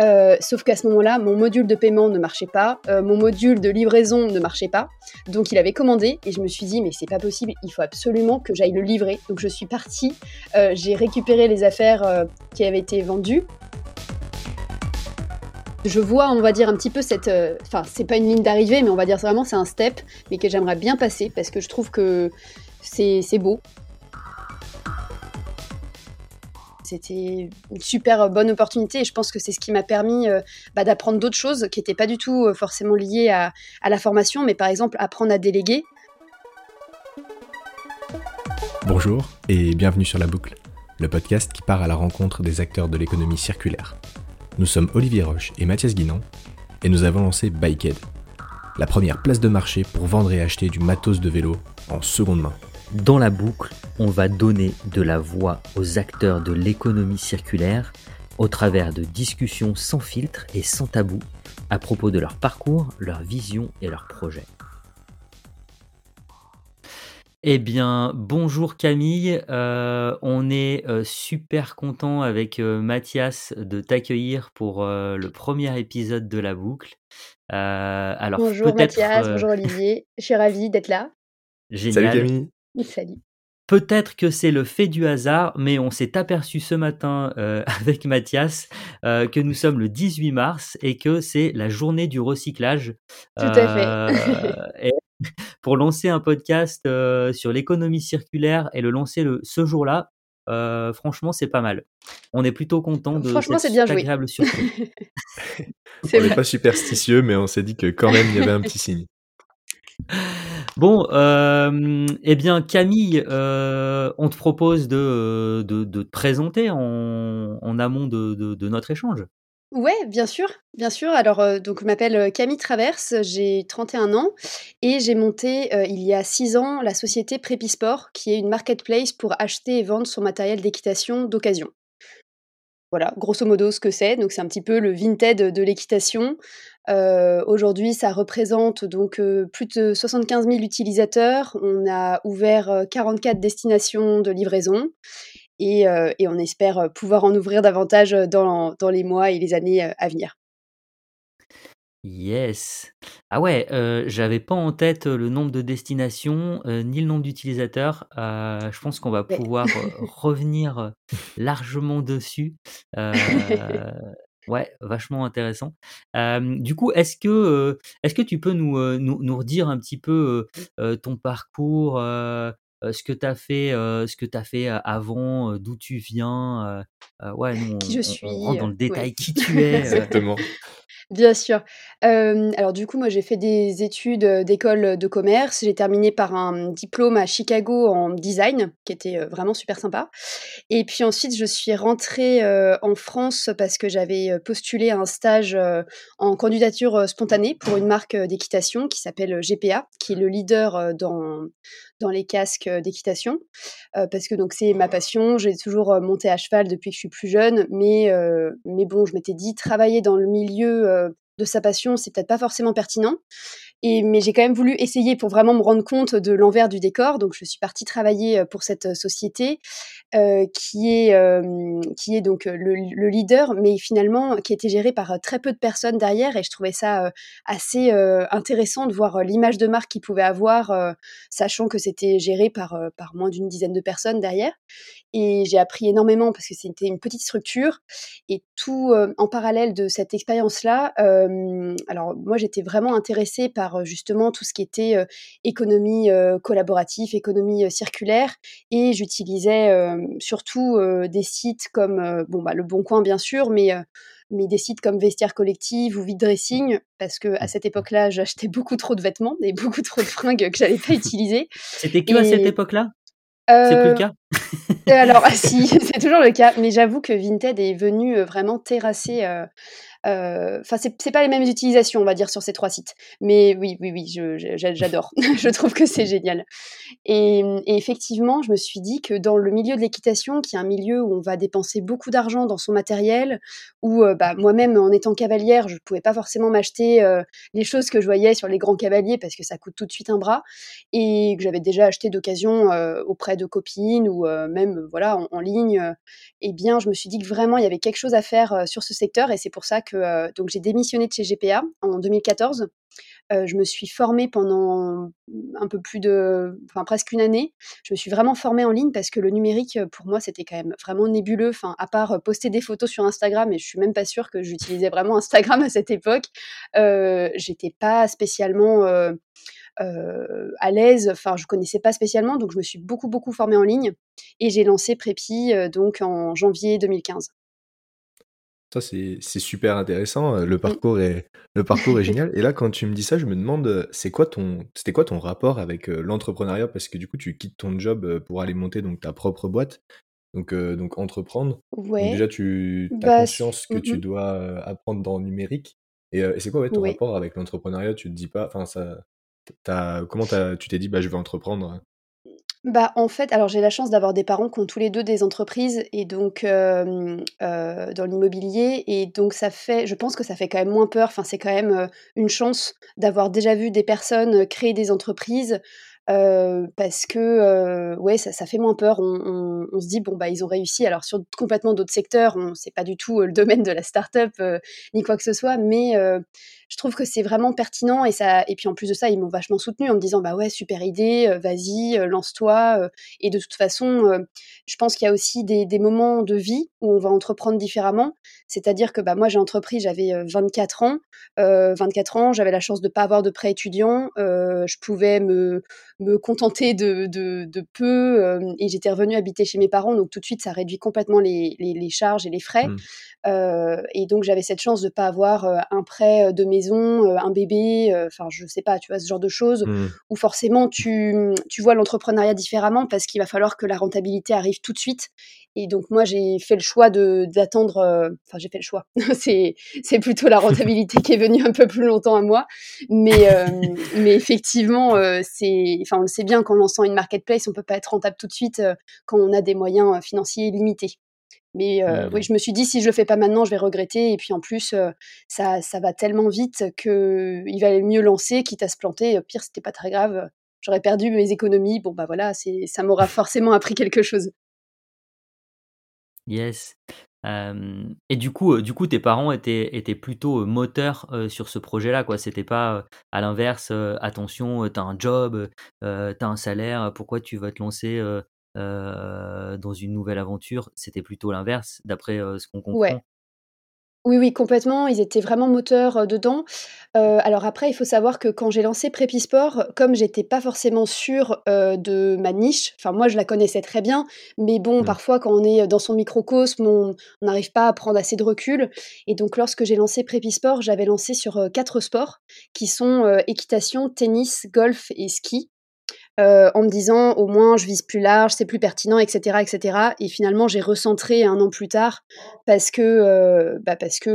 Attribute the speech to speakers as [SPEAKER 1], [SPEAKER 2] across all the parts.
[SPEAKER 1] Euh, sauf qu'à ce moment-là, mon module de paiement ne marchait pas, euh, mon module de livraison ne marchait pas. Donc il avait commandé et je me suis dit mais c'est pas possible, il faut absolument que j'aille le livrer. Donc je suis partie, euh, j'ai récupéré les affaires qui avaient été vendues. Je vois, on va dire, un petit peu cette. Enfin, c'est pas une ligne d'arrivée, mais on va dire vraiment c'est un step, mais que j'aimerais bien passer parce que je trouve que c'est beau. C'était une super bonne opportunité et je pense que c'est ce qui m'a permis euh, bah, d'apprendre d'autres choses qui n'étaient pas du tout euh, forcément liées à, la formation, mais par exemple apprendre à déléguer.
[SPEAKER 2] Bonjour et bienvenue sur La Boucle, le podcast qui part à la rencontre des acteurs de l'économie circulaire. Nous sommes Olivier Roche et Mathias Guinan et nous avons lancé Bikehead, la première place de marché pour vendre et acheter du matos de vélo en seconde main.
[SPEAKER 3] Dans la boucle, on va donner de la voix aux acteurs de l'économie circulaire au travers de discussions sans filtre et sans tabou à propos de leur parcours, leur vision et leurs projets. Eh bien, bonjour Camille, euh, on est euh, super content avec euh, Mathias de t'accueillir pour le premier épisode de la boucle.
[SPEAKER 1] alors bonjour Mathias, bonjour Olivier, je suis ravie d'être là.
[SPEAKER 2] Génial. Salut Camille.
[SPEAKER 1] Salut.
[SPEAKER 3] Peut-être que c'est le fait du hasard, mais on s'est aperçu ce matin euh, avec Mathias euh, que nous sommes le 18 mars et que c'est la journée du recyclage.
[SPEAKER 1] Tout à fait.
[SPEAKER 3] Euh, pour lancer un podcast sur l'économie circulaire et le lancer le, ce jour-là, franchement, c'est pas mal. On est plutôt content de
[SPEAKER 1] franchement, c'est bien
[SPEAKER 3] agréable surprise.
[SPEAKER 2] on n'est pas superstitieux, mais on s'est dit que quand même il y avait un petit signe.
[SPEAKER 3] Bon, euh, eh bien Camille, euh, on te propose de, de, te présenter en, en amont de, de, notre échange.
[SPEAKER 1] Ouais, bien sûr, bien sûr. Alors, euh, donc, je m'appelle Camille Traverse, j'ai 31 ans et j'ai monté il y a 6 ans la société Prépisport, qui est une marketplace pour acheter et vendre son matériel d'équitation d'occasion. Voilà, grosso modo ce que c'est. Donc c'est un petit peu le Vinted de l'équitation. Euh, aujourd'hui, ça représente donc euh, plus de 75 000 utilisateurs. On a ouvert 44 euh, destinations de livraison et, on espère pouvoir en ouvrir davantage dans, dans les mois et les années à venir.
[SPEAKER 3] Yes. Ah ouais, j'avais pas en tête le nombre de destinations, ni le nombre d'utilisateurs. je pense qu'on va pouvoir revenir largement dessus. ouais, vachement intéressant. du coup, est-ce que, est-ce que tu peux nous, nous, redire un petit peu ton parcours, ce que tu as fait, ce que tu fait avant, d'où tu viens Ouais, nous,
[SPEAKER 1] Qui je suis,
[SPEAKER 3] rentre dans le détail, qui tu es.
[SPEAKER 2] Exactement.
[SPEAKER 1] Bien sûr. alors du coup, moi, j'ai fait des études, d'école, de commerce. J'ai terminé par un diplôme à Chicago en design, qui était, vraiment super sympa et puis ensuite, je suis rentrée, en France parce que j'avais, postulé un stage, en candidature, spontanée pour une marque, d'équitation qui s'appelle, GPA, qui est le leader, dans dans les casques, d'équitation. parce que donc c'est ma passion. J'ai toujours, monté à cheval depuis que je suis plus jeune, mais mais bon, je m'étais dit: «Travailler dans le milieu, de sa passion, c'est peut-être pas forcément pertinent. Mais j'ai quand même voulu essayer pour vraiment me rendre compte de l'envers du décor. Donc, je suis partie travailler pour cette société euh, qui, est, euh, qui est donc le, le, leader, mais finalement qui était gérée par très peu de personnes derrière. Et je trouvais ça assez intéressant de voir l'image de marque qu'il pouvait avoir, sachant que c'était géré par, par moins d'une dizaine de personnes derrière. Et j'ai appris énormément parce que c'était une petite structure. Et tout en parallèle de cette expérience-là, alors moi j'étais vraiment intéressée par justement tout ce qui était économie collaborative, économie circulaire, et j'utilisais surtout des sites comme bon bah le Bon Coin bien sûr, mais mais des sites comme Vestiaire Collective ou Vide Dressing, parce que à cette époque-là, j'achetais beaucoup trop de vêtements et beaucoup trop de fringues que j'allais pas utiliser.
[SPEAKER 3] C'était que à cette époque-là? C'est plus le cas?
[SPEAKER 1] Alors, ah, si, c'est toujours le cas, mais j'avoue que Vinted est venu vraiment terrasser euh, enfin, c'est pas les mêmes utilisations, on va dire, sur ces trois sites. Mais oui, oui, oui, j'adore. Je, trouve que c'est génial. Et, effectivement, je me suis dit que dans le milieu de l'équitation, qui est un milieu où on va dépenser beaucoup d'argent dans son matériel, où euh, bah, moi-même, en étant cavalière, je pouvais pas forcément m'acheter euh, les choses que je voyais sur les grands cavaliers parce que ça coûte tout de suite un bras, et que j'avais déjà acheté d'occasion auprès de copines ou même voilà en, en ligne. eh bien, je me suis dit que vraiment il y avait quelque chose à faire sur ce secteur, et c'est pour ça que donc j'ai démissionné de chez GPA en 2014. je me suis formée pendant un peu plus de, enfin presque une année. Je me suis vraiment formée en ligne parce que le numérique, pour moi, c'était quand même vraiment nébuleux. Enfin, à part poster des photos sur Instagram, et je suis même pas sûre que j'utilisais vraiment Instagram à cette époque. J'étais pas spécialement à l'aise. Enfin, je connaissais pas spécialement, donc je me suis beaucoup beaucoup formée en ligne et j'ai lancé Prépi donc en janvier 2015.
[SPEAKER 2] Ça, c'est super intéressant. Le
[SPEAKER 1] Mmh.
[SPEAKER 2] parcours est, le parcours est génial. Et là, quand tu me dis ça, je me demande, c'est quoi ton, c'était quoi ton rapport avec l'entrepreneuriat? Parce que du coup, tu quittes ton job pour aller monter donc ta propre boîte, donc, donc entreprendre. Donc déjà, tu as
[SPEAKER 1] bah,
[SPEAKER 2] conscience que
[SPEAKER 1] mmh
[SPEAKER 2] tu dois apprendre dans le numérique. Et, et c'est quoi ouais, ton rapport avec l'entrepreneuriat? Tu te dis pas, enfin, ça, comment tu t'es dit, bah, je vais entreprendre?
[SPEAKER 1] Bah, en fait, alors j'ai la chance d'avoir des parents qui ont tous les 2 des entreprises et donc dans l'immobilier et donc ça fait je pense que ça fait quand même moins peur. Enfin, c'est quand même, une chance d'avoir déjà vu des personnes, créer des entreprises, parce que, ouais, ça ça fait moins peur. On on se dit: «Bon, bah, ils ont réussi». Alors sur complètement d'autres secteurs, on c'est pas du tout, le domaine de la start-up, ni quoi que ce soit, mais je trouve que c'est vraiment pertinent et ça et puis en plus de ça, ils m'ont vachement soutenue en me disant: «Bah ouais, super idée, heu, vas-y, heu, lance-toi, heu» et de toute façon, je pense qu'il y a aussi des des moments de vie où on va entreprendre différemment. C'est-à-dire que, bah, moi, j'ai entrepris, j'avais, heu, 24 ans. Heu, 24 ans, j'avais la chance de pas avoir de prêt étudiant, je pouvais me me contenter de de de peu, et j'étais revenue habiter chez mes parents, donc tout de suite, ça réduit complètement les les les charges et les frais.
[SPEAKER 2] Mmh.
[SPEAKER 1] Et donc j'avais cette chance de pas avoir, un prêt, de maison, heu, un bébé, heu, enfin je sais pas, tu vois? Ce genre de choses
[SPEAKER 2] Mmh.
[SPEAKER 1] où forcément tu, tu vois l'entrepreneuriat différemment parce qu'il va falloir que la rentabilité arrive tout de suite et donc moi j'ai fait le choix de d'attendre, heu, enfin j'ai fait le choix, c'est c'est plutôt la rentabilité qui est venue un peu plus longtemps à moi mais mais effectivement, c'est enfin on le sait bien qu'en lançant une marketplace, on peut pas être rentable tout de suite, quand on a des moyens, financiers limités. Mais oui, je me suis dit: «Si je le fais pas maintenant, je vais regretter» et puis en plus, ça ça va tellement vite qu'il valait mieux lancer, quitte à se planter, au pire, c'était pas très grave, j'aurais perdu mes économies, bon, bah, voilà, c'est ça m'aura forcément appris quelque chose.
[SPEAKER 3] Yes. Et du coup, du coup, tes parents étaient étaient plutôt, moteurs, sur ce projet-là, quoi? C'était pas, à l'inverse, «Attention, heu, tu as un job, heu heu, tu as un salaire, pourquoi tu vas te lancer, dans une nouvelle aventure?» c'était plutôt l'inverse, d'après, ce qu'on
[SPEAKER 1] Ouais.
[SPEAKER 3] comprend?
[SPEAKER 1] Oui, oui, complètement, ils étaient vraiment moteurs, dedans. Alors après, il faut savoir que quand j'ai lancé Prépisport, comme j'étais pas forcément sûre, de ma niche, enfin moi je la connaissais très bien, mais bon,
[SPEAKER 2] Mmh.
[SPEAKER 1] parfois quand on est, dans son microcosme, on n'arrive pas à prendre assez de recul et donc lorsque j'ai lancé Prépisport, j'avais lancé sur, 4 sports qui sont, équitation, tennis, golf et ski heu, en me disant: «Au moins je vise plus large, c'est plus pertinent» et cetera et finalement j'ai recentré un an plus tard parce que, heu, bah, parce que,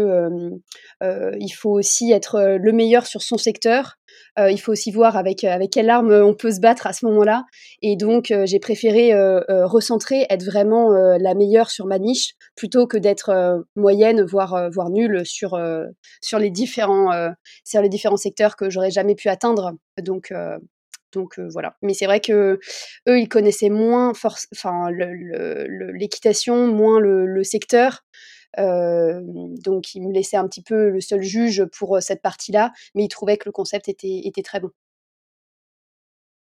[SPEAKER 1] heu, il faut aussi être, heu, le meilleur sur son secteur. Heu, il faut aussi voir avec, avec quelle arme, on peut se battre à ce moment-là. Et donc j'ai préféré, recentrer, être vraiment, la meilleure sur ma niche plutôt que d'être, moyenne, voire, voire nulle sur, sur les différents, sur les différents secteurs que j'aurais jamais pu atteindre. Donc donc voilà. Mais c'est vrai qu'eux, ils connaissaient moins enfin l'équitation, moins le le secteur, donc ils me laissaient un petit peu le seul juge pour, cette partie-là, mais ils trouvaient que le concept était était très bon.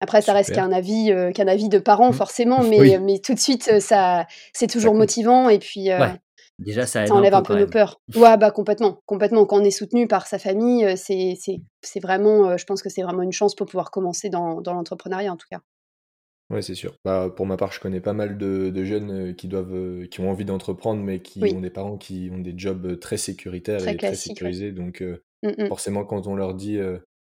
[SPEAKER 1] Après ça reste qu'un avis, qu'un avis de parents
[SPEAKER 2] Mmh.
[SPEAKER 1] forcément, mais
[SPEAKER 2] Oui,
[SPEAKER 1] mais tout de suite, ça c'est toujours motivant et puis,
[SPEAKER 3] Ouais, déjà ça aide
[SPEAKER 1] enlève un
[SPEAKER 3] peu
[SPEAKER 1] nos peurs. Ouais, bah, complètement, complètement. Quand on est soutenu par sa famille, c'est c'est c'est vraiment, je pense que c'est vraiment une chance pour pouvoir commencer dans dans l'entrepreneuriat en tout cas.
[SPEAKER 2] Ouais, c'est sûr. Bah, pour ma part, je connais pas mal de de jeunes, qui doivent, qui ont envie d'entreprendre, mais qui ont
[SPEAKER 1] Oui.
[SPEAKER 2] des parents qui ont des jobs, très sécuritaires
[SPEAKER 1] Très
[SPEAKER 2] et très
[SPEAKER 1] ouais.
[SPEAKER 2] sécurisés. Donc,
[SPEAKER 1] Mmh mh.
[SPEAKER 2] forcément, quand on leur dit,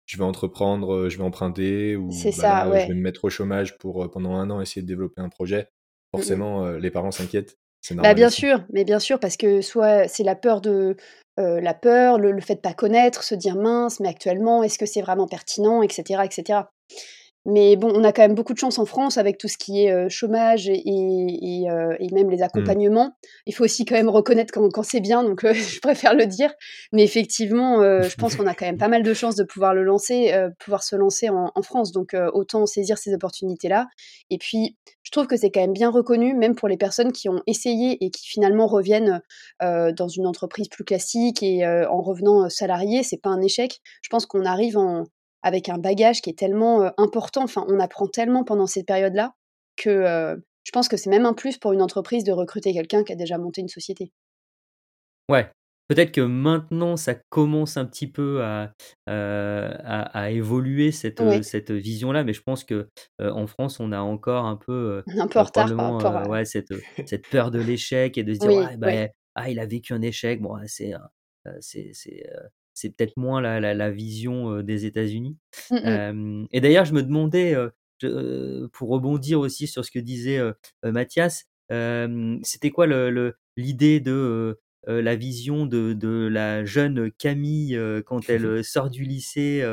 [SPEAKER 2] «Je vais entreprendre, je vais emprunter»
[SPEAKER 1] C'est
[SPEAKER 2] ou «Bah,
[SPEAKER 1] ça,
[SPEAKER 2] là, je vais me mettre au chômage pour, pendant un an essayer de développer un projet»,
[SPEAKER 1] Mmh mh.
[SPEAKER 2] forcément, les parents s'inquiètent.
[SPEAKER 1] Bah, bien sûr, mais bien sûr parce que soit c'est la peur de, heu, la peur, le le fait de pas connaître, se dire: «Mince, mais actuellement, est-ce que c'est vraiment pertinent?» et cetera et cetera. Mais bon, on a quand même beaucoup de chance en France avec tout ce qui est chômage et, et, même les accompagnements. Il faut aussi quand même reconnaître quand, c'est bien, donc je préfère le dire. Mais effectivement, je pense qu'on a quand même pas mal de chances de pouvoir le lancer, pouvoir se lancer en, en France. Donc autant saisir ces opportunités-là. Et puis, je trouve que c'est quand même bien reconnu, même pour les personnes qui ont essayé et qui finalement reviennent dans une entreprise plus classique et en revenant salarié, c'est pas un échec. Je pense qu'on arrive en avec un bagage qui est tellement important, enfin on apprend tellement pendant cette période-là que je pense que c'est même un plus pour une entreprise de recruter quelqu'un qui a déjà monté une société.
[SPEAKER 3] Ouais, peut-être que maintenant ça commence un petit peu à, à, à évoluer cette, cette vision-là, mais je pense que en France on a encore un peu
[SPEAKER 1] Un peu en retard par
[SPEAKER 3] probablement
[SPEAKER 1] rapport à
[SPEAKER 3] ouais, cette, cette peur de l'échec et de se dire
[SPEAKER 1] Oui,
[SPEAKER 3] bah, ah, il a vécu un échec, bon, c'est c'est c'est peut-être moins la, la, la vision des États-Unis.
[SPEAKER 1] Mmh mh.
[SPEAKER 3] Et d'ailleurs, je me demandais, je, pour rebondir aussi sur ce que disait Mathias, c'était quoi le, le, l'idée de la vision de, de, la jeune Camille quand elle sort du lycée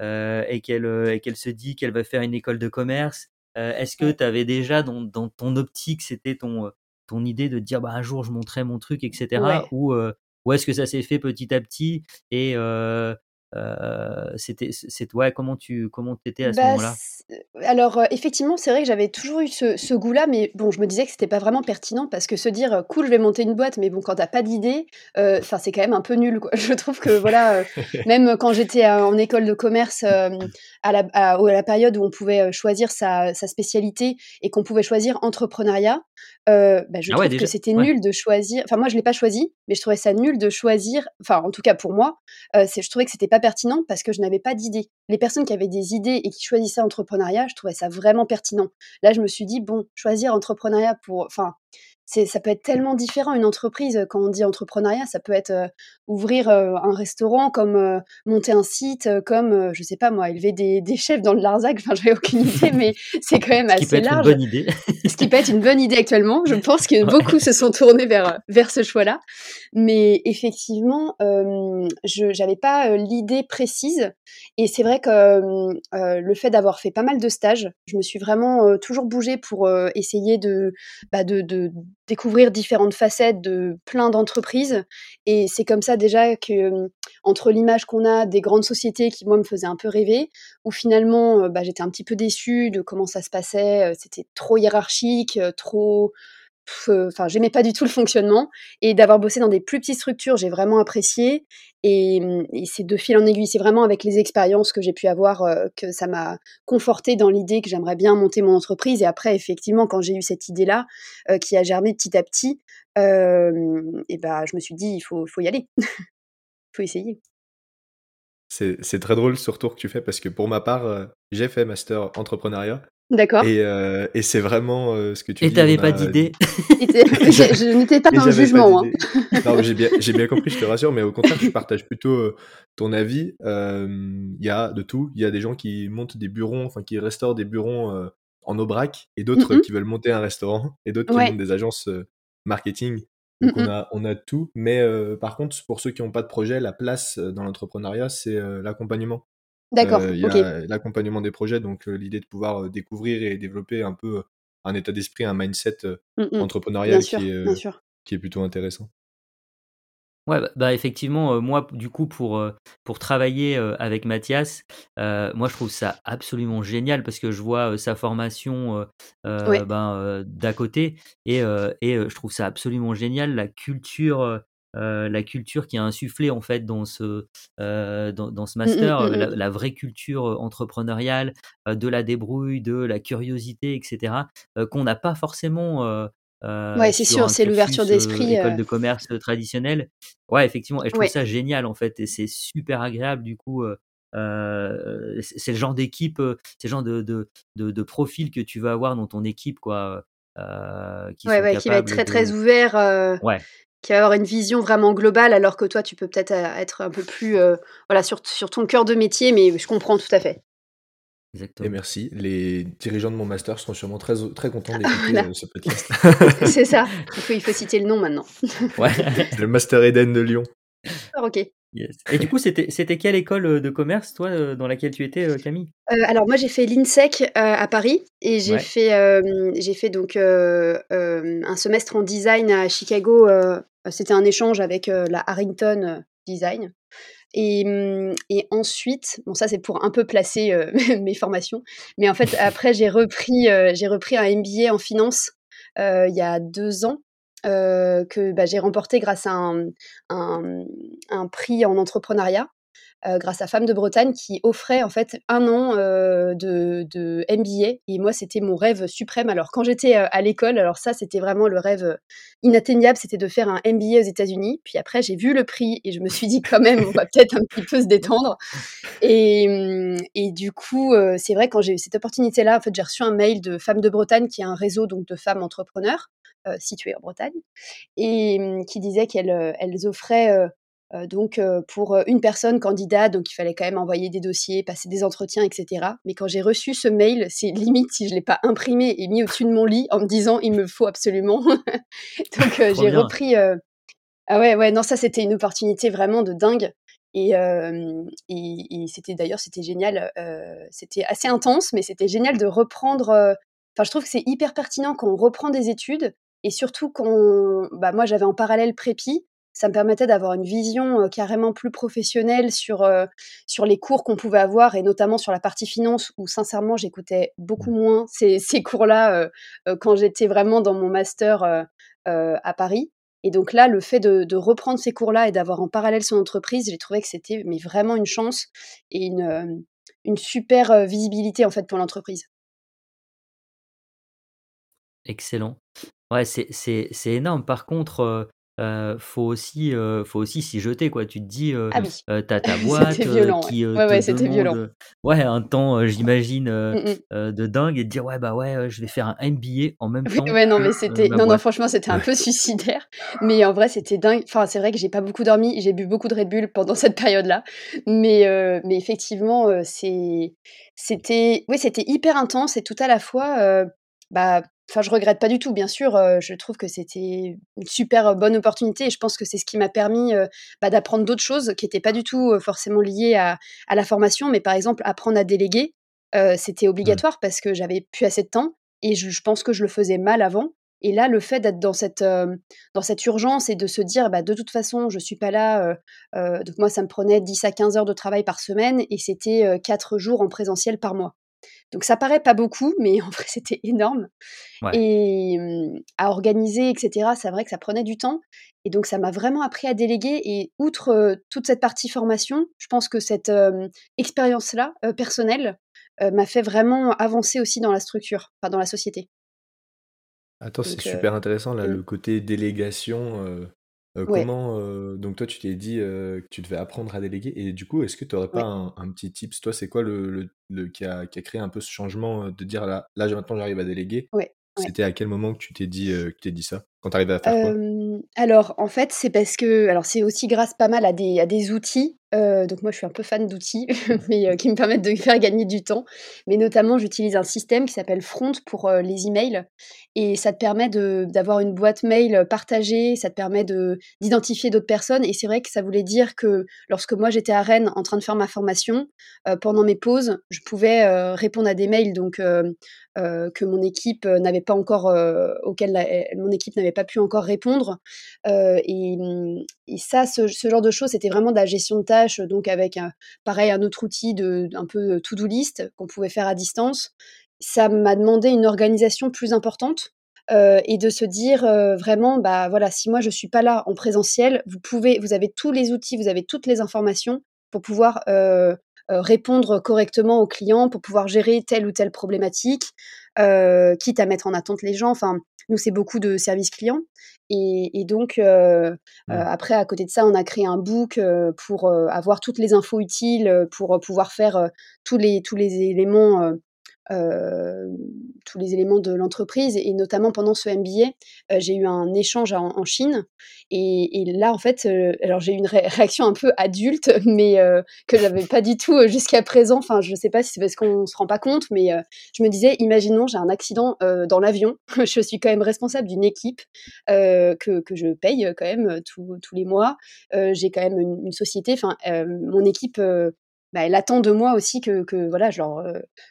[SPEAKER 3] et qu'elle se dit qu'elle va faire une école de commerce Est-ce que tu avais déjà dans, dans ton optique, c'était ton, ton idée de dire bah, un jour je montrerai mon truc, etc.
[SPEAKER 1] Ouais.
[SPEAKER 3] Ou ou est-ce que ça s'est fait petit à petit et euh, c'était c'est ouais comment tu comment t'étais à ce
[SPEAKER 1] Bah,
[SPEAKER 3] moment-là?
[SPEAKER 1] alors, effectivement, c'est vrai que j'avais toujours eu ce ce goût-là, mais bon, je me disais que c'était pas vraiment pertinent parce que se dire: «Cool, je vais monter une boîte», mais bon, quand tu as pas d'idée, enfin, c'est quand même un peu nul, quoi. Je trouve que voilà, même quand j'étais, en école de commerce, à la à à la période où on pouvait, choisir sa sa spécialité et qu'on pouvait choisir entrepreneuriat, bah, je
[SPEAKER 3] Ah ouais
[SPEAKER 1] trouve que c'était
[SPEAKER 3] Ouais.
[SPEAKER 1] nul de choisir enfin, moi, je l'ai pas choisi, mais je trouvais ça nul de choisir enfin, en tout cas pour moi, c'est je trouvais que c'était pas pertinent parce que je n'avais pas d'idée. Les personnes qui avaient des idées et qui choisissaient entrepreneuriat, je trouvais ça vraiment pertinent. Là, je me suis dit: «Bon, choisir entrepreneuriat pour» enfin, c'est ça peut être tellement différent une entreprise, quand on dit entrepreneuriat, ça peut être, heu, ouvrir, heu, un restaurant, comme, monter un site, comme, je sais pas moi, élever des des chèvres dans le Larzac, enfin, j'en ai aucune idée, mais c'est quand même
[SPEAKER 3] Ce qui peut
[SPEAKER 1] assez
[SPEAKER 3] être une
[SPEAKER 1] large.
[SPEAKER 3] bonne idée.
[SPEAKER 1] Ce qui peut être une bonne idée actuellement. Je pense que
[SPEAKER 3] Ouais.
[SPEAKER 1] beaucoup se sont tournés vers, vers ce choix-là. Mais effectivement, je j'avais pas, l'idée précise et c'est vrai que, le fait d'avoir fait pas mal de stages, je me suis vraiment, toujours bougée pour, essayer de, bah, de de découvrir différentes facettes de plein d'entreprises. Et c'est comme ça déjà que, entre l'image qu'on a des grandes sociétés qui, moi, me faisaient un peu rêver, où finalement, heu, bah, j'étais un petit peu déçue de comment ça se passait, heu, c'était trop hiérarchique, heu, trop enfin, j'aimais pas du tout le fonctionnement et d'avoir bossé dans des plus petites structures, j'ai vraiment apprécié et et c'est de fil en aiguille. C'est vraiment avec les expériences que j'ai pu avoir, heu, que ça m'a confortée dans l'idée que j'aimerais bien monter mon entreprise et après effectivement, quand j'ai eu cette idée-là, heu, qui a germé petit à petit, hem et bah, je me suis dit: «Il faut faut y aller. Il faut essayer».
[SPEAKER 2] C'est très drôle ce retour que tu fais parce que pour ma part, j'ai fait master entrepreneuriat
[SPEAKER 1] D'accord.
[SPEAKER 2] et heu et c'est vraiment, heu, ce que tu
[SPEAKER 3] Et
[SPEAKER 2] dis,
[SPEAKER 3] tu avais
[SPEAKER 2] on
[SPEAKER 3] pas
[SPEAKER 2] a
[SPEAKER 3] d'idée?
[SPEAKER 1] Et je je n'étais pas
[SPEAKER 2] et
[SPEAKER 1] dans le jugement, hein.
[SPEAKER 2] Non, j'ai bien j'ai bien compris, je te rassure, mais au contraire, je partage plutôt, heu, ton avis. Il y a de tout. Il y a des gens qui montent des bureaux, enfin qui restaurent des bureaux, heu, en aubrac et d'autres qui veulent monter un restaurant et d'autres qui montent des agences, heu, marketing. Donc on a on a tout, mais par contre, pour ceux qui ont pas de projet, la place, dans l'entrepreneuriat, c'est, l'accompagnement.
[SPEAKER 1] D'accord,
[SPEAKER 2] y a l'accompagnement des projets, donc l'idée de pouvoir, découvrir et développer un peu, un état d'esprit, un mindset,
[SPEAKER 1] Mmh mh. Bien
[SPEAKER 2] entrepreneurial qui
[SPEAKER 1] sûr,
[SPEAKER 2] est, qui plutôt intéressant.
[SPEAKER 3] Ouais, bah bah, effectivement, moi, du coup, pour, travailler, avec Mathias, moi, je trouve ça absolument génial parce que je vois, sa formation, ben, d'à côté et et je trouve ça absolument génial la culture, heu, la culture qui est insufflée, en fait, dans ce, heu, dans dans ce
[SPEAKER 1] Mmh mh,
[SPEAKER 3] master,
[SPEAKER 1] mmh
[SPEAKER 3] la vraie culture, entrepreneuriale, de la débrouille, de la curiosité et cetera, heu, qu'on n'a pas forcément,
[SPEAKER 1] Ouais, c'est sûr, c'est l'ouverture d'esprit,
[SPEAKER 3] école de commerce, traditionnelle. Ouais, effectivement et je trouve
[SPEAKER 1] Ouais.
[SPEAKER 3] ça génial, en fait et c'est super agréable du coup, c'est le genre d'équipe, c'est le genre de de de de profil que tu vas avoir dans ton équipe quoi, qui
[SPEAKER 1] Ouais,
[SPEAKER 3] sont
[SPEAKER 1] ouais, qui va être très, très ouvert,
[SPEAKER 3] ouais.
[SPEAKER 1] Qui va avoir une vision vraiment globale alors que toi, tu peux peut-être, heu, être un peu plus, heu, voilà, sur sur ton cœur de métier, mais je comprends tout à fait.
[SPEAKER 2] Et
[SPEAKER 3] Exactement.
[SPEAKER 2] merci. Les dirigeants de mon master seront sûrement très très contents d'écouter, heu, ce podcast.
[SPEAKER 1] C'est ça, il faut il faut citer le nom maintenant.
[SPEAKER 3] Ouais.
[SPEAKER 2] Le Master Eden de Lyon.
[SPEAKER 1] Ah OK.
[SPEAKER 3] Yes. Et du coup, c'était quelle école, de commerce, toi, dans laquelle tu étais, Camille?
[SPEAKER 1] Heu, alors moi j'ai fait l'INSEC, à Paris et j'ai
[SPEAKER 3] Ouais.
[SPEAKER 1] fait, j'ai fait donc, un semestre en design à Chicago, c'était un échange avec, la Harrington Design et mmh et ensuite, bon ça c'est pour un peu placer, mes formations, mais en fait après j'ai repris, j'ai repris un MBA en finance, il y a 2 ans, que, bah, j'ai remporté grâce à un prix en entrepreneuriat, heu, grâce à Femmes de Bretagne qui offrait en fait 1 an, heu, de de MBA et moi c'était mon rêve suprême. Alors quand j'étais, heu, à l'école, alors ça c'était vraiment le rêve, inatteignable, c'était de faire un MBA aux États-Unis. Puis après j'ai vu le prix et je me suis dit: «Quand même, on va peut-être un petit peu se détendre» et et du coup, c'est vrai quand j'ai eu cette opportunité-là, en fait, j'ai reçu un mail de Femmes de Bretagne qui est un réseau donc de femmes entrepreneurs, heu, situé en Bretagne et mmh, qui disait qu'elles, elles offraient, heu, donc heu, pour, heu, 1 personne candidate, donc il fallait quand même envoyer des dossiers, passer des entretiens et cetera. Mais quand j'ai reçu ce mail, c'est limite si je l'ai pas imprimé et mis au-dessus de mon lit en me disant: «Il me faut absolument». Donc j'ai repris, ah ouais, ouais, non ça c'était une opportunité vraiment de dingue et et et c'était d'ailleurs c'était génial, c'était assez intense, mais c'était génial de reprendre, enfin je trouve que c'est hyper pertinent quand on reprend des études et surtout quand on bah, moi j'avais en parallèle prépi, ça me permettait d'avoir une vision, carrément plus professionnelle sur, sur les cours qu'on pouvait avoir et notamment sur la partie finance où sincèrement j'écoutais beaucoup
[SPEAKER 3] Mmh.
[SPEAKER 1] moins ces ces cours-là, quand j'étais vraiment dans mon master, à Paris et donc là, le fait de de reprendre ces cours-là et d'avoir en parallèle son entreprise, j'ai trouvé que c'était mais vraiment une chance et une, une super, visibilité en fait pour l'entreprise.
[SPEAKER 3] Excellent. Ouais, c'est énorme. Par contre, heu, faut aussi, heu, faut aussi s'y jeter, quoi. Tu te dis, heu
[SPEAKER 1] Ah oui,
[SPEAKER 3] heu, tu as ta boîte,
[SPEAKER 1] violent,
[SPEAKER 3] qui,
[SPEAKER 1] Ouais,
[SPEAKER 3] te demande,
[SPEAKER 1] violent.
[SPEAKER 3] ouais, un temps, j'imagine,
[SPEAKER 1] Mmh mh.
[SPEAKER 3] heu, de dingue et te dire: «Ouais, bah, ouais, je vais faire un MBA en même temps
[SPEAKER 1] ouais, non, mais c'était non, non,
[SPEAKER 3] boîte».
[SPEAKER 1] franchement, c'était un peu suicidaire, mais en vrai, c'était dingue. Enfin, c'est vrai que j'ai pas beaucoup dormi, j'ai bu beaucoup de Red Bull pendant cette période-là, mais heu, mais effectivement, c'est c'était oui, c'était hyper intense et tout à la fois, bah, enfin, je regrette pas du tout, bien sûr, je trouve que c'était une super bonne opportunité et je pense que c'est ce qui m'a permis, bah, d'apprendre d'autres choses qui étaient pas du tout, forcément liées à à la formation, mais par exemple, apprendre à déléguer, c'était
[SPEAKER 3] Mmh.
[SPEAKER 1] obligatoire parce que j'avais plus assez de temps et je je pense que je le faisais mal avant et là, le fait d'être dans cette, dans cette urgence et de se dire: «Bah, de toute façon, je suis pas là», donc moi, ça me prenait 10 à 15 heures de travail par semaine et c'était, heu, 4 jours en présentiel par mois. Donc ça paraît pas beaucoup, mais en vrai, c'était énorme
[SPEAKER 3] Ouais.
[SPEAKER 1] et mmh, à organiser et cetera, c'est vrai que ça prenait du temps et donc ça m'a vraiment appris à déléguer et outre, toute cette partie formation, je pense que cette, expérience-là, personnelle, m'a fait vraiment avancer aussi dans la structure, enfin dans la société.
[SPEAKER 2] Attends, c'est super intéressant là,
[SPEAKER 1] mmh,
[SPEAKER 2] le côté délégation, heu
[SPEAKER 1] ouais,
[SPEAKER 2] comment, heu, donc toi tu t'es dit, heu, que tu devais apprendre à déléguer et du coup, est-ce que tu aurais pas
[SPEAKER 1] ouais,
[SPEAKER 2] un un petit tips? Toi, c'est quoi le le le qui a qui a créé un peu ce changement, heu, de dire: «Là là, maintenant j'arrive à déléguer»?
[SPEAKER 1] ouais, ouais.
[SPEAKER 2] C'était à quel moment que tu t'es dit, heu, que tu t'es dit ça? Quand tu arrivais à faire
[SPEAKER 1] alors en fait, c'est parce que alors c'est aussi grâce pas mal à des à des outils, heu, donc moi je suis un peu fan d'outils, mais heu, qui me permettent de faire gagner du temps. Mais notamment j'utilise un système qui s'appelle Front pour, heu, les emails. Et ça te permet d'avoir une boîte mail, partagée, ça te permet de d'identifier d'autres personnes. Et c'est vrai que ça voulait dire que lorsque moi j'étais à Rennes en train de faire ma formation, pendant mes pauses, je pouvais, répondre à des mails. Donc que mon équipe, n'avait pas encore, auquel mon équipe pas pu encore répondre, mmh et ça, ce genre de choses, c'était vraiment de la gestion de tâches, donc avec pareil, un autre outil de un peu to do list qu'on pouvait faire à distance. Ça m'a demandé une organisation plus importante, et de se dire, vraiment, bah, voilà, si moi je suis pas là en présentiel, vous pouvez vous avez tous les outils, vous avez toutes les informations pour pouvoir, répondre correctement aux clients, pour pouvoir gérer telle ou telle problématique, heu, quitte à mettre en attente les gens. Enfin, nous, c'est beaucoup de service client et et donc heu,
[SPEAKER 2] Mmh.
[SPEAKER 1] après à côté de ça, on a créé un book, heu, pour, heu, avoir toutes les infos utiles, pour, pouvoir faire, tous les tous les éléments, tous les éléments de l'entreprise. Et notamment pendant ce MBA, j'ai eu un échange en, Chine. Et, là, en fait, alors j'ai eu une réaction un peu adulte, mais que j'avais pas du tout jusqu'à présent. Enfin, je sais pas si c'est parce qu'on se rend pas compte, mais je me disais, imaginons, j'ai un accident dans l'avion. je suis quand même responsable d'une équipe que, que, je paye quand même tous les mois. j'ai quand même une, une société. Enfin, mon équipe bah, elle attend de moi aussi que, que voilà, je leur,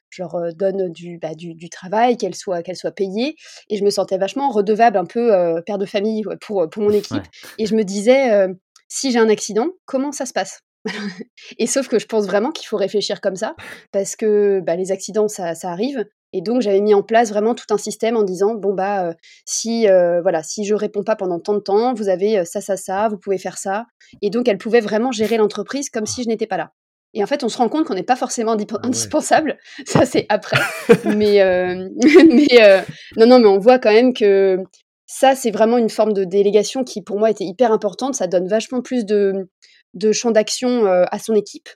[SPEAKER 1] je leur donne du, bah, du, du, travail, qu'elle soit, qu'elle soit payée. Et je me sentais vachement redevable, un peu père de famille pour, pour mon équipe. Et je me disais, si j'ai un accident, comment ça se passe? Et sauf que je pense vraiment qu'il faut réfléchir comme ça, parce que bah, les accidents, ça, ça arrive. Et donc j'avais mis en place vraiment tout un système en disant bon bah si voilà si je réponds pas pendant tant de temps, vous avez ça ça ça, vous pouvez faire ça. Et donc elle pouvait vraiment gérer l'entreprise comme si je n'étais pas là. Et en fait, on se rend compte qu'on n'est pas forcément ah indispensable. Ça, c'est après. mais euh, mais euh, non, non, mais on voit quand même que ça, c'est vraiment une forme de délégation qui, pour moi, était hyper importante. Ça donne vachement plus de, de champ d'action euh, à son équipe.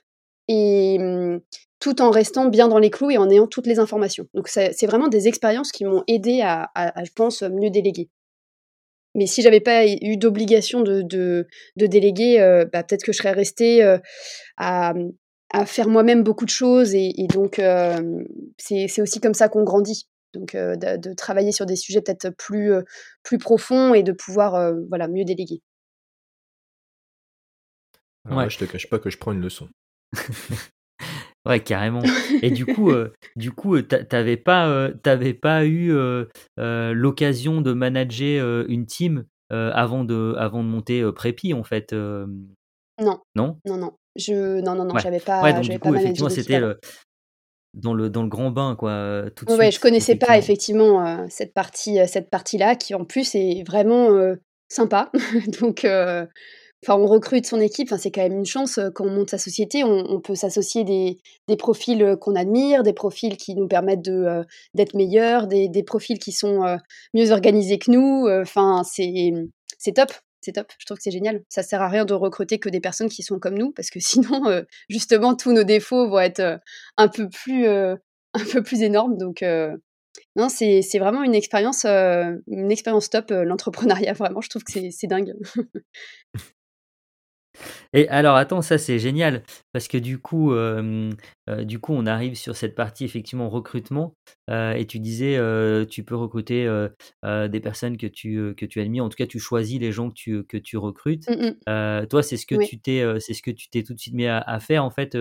[SPEAKER 1] Et mmh, tout en restant bien dans les clous et en ayant toutes les informations. Donc, c'est vraiment des expériences qui m'ont aidé à, je pense, mieux déléguer. Mais si j'avais pas eu d'obligation de, de, déléguer, bah, peut-être que je serais restée à, à faire moi-même beaucoup de choses et, donc c'est aussi comme ça qu'on grandit. Donc de, travailler sur des sujets peut-être plus, plus profonds et de pouvoir voilà, mieux déléguer.
[SPEAKER 2] ouais. Je te cache pas que je prends une leçon.
[SPEAKER 3] ouais, carrément. Et du coup, du coup, t'avais pas, pas eu l'occasion de manager une team avant de, avant de monter Prépi en fait.
[SPEAKER 1] Non. Non? Non, non. Je non, non, non, j'avais pas
[SPEAKER 3] Ouais, donc du coup, effectivement, c'était dans le dans le grand bain, quoi, tout de
[SPEAKER 1] Ouais, je connaissais pas effectivement, cette partie, cette partie-là qui en plus est vraiment, sympa. Donc enfin, on recrute son équipe, enfin, c'est quand même une chance, quand on monte sa société, on peut s'associer des des profils, qu'on admire, des profils qui nous permettent de, d'être meilleurs, des des profils qui sont, mieux organisés que nous, enfin, c'est c'est top c'est top, je trouve que c'est génial. Ça sert à rien de recruter que des personnes qui sont comme nous, parce que sinon, euh, justement, tous nos défauts vont être euh, un peu plus, euh, un peu plus énormes. Donc, non, c'est vraiment une expérience, une expérience top, l'entrepreneuriat. Vraiment, je trouve que c'est dingue.
[SPEAKER 3] Et alors attends, ça c'est génial parce que du coup, du coup, on arrive sur cette partie effectivement recrutement et tu disais, tu peux recruter des personnes que tu que tu admires. En tout cas, tu choisis les gens que tu que tu recrutes. Mmh toi, c'est ce que tu t'es c'est ce que tu t'es tout de suite mis à, faire en fait.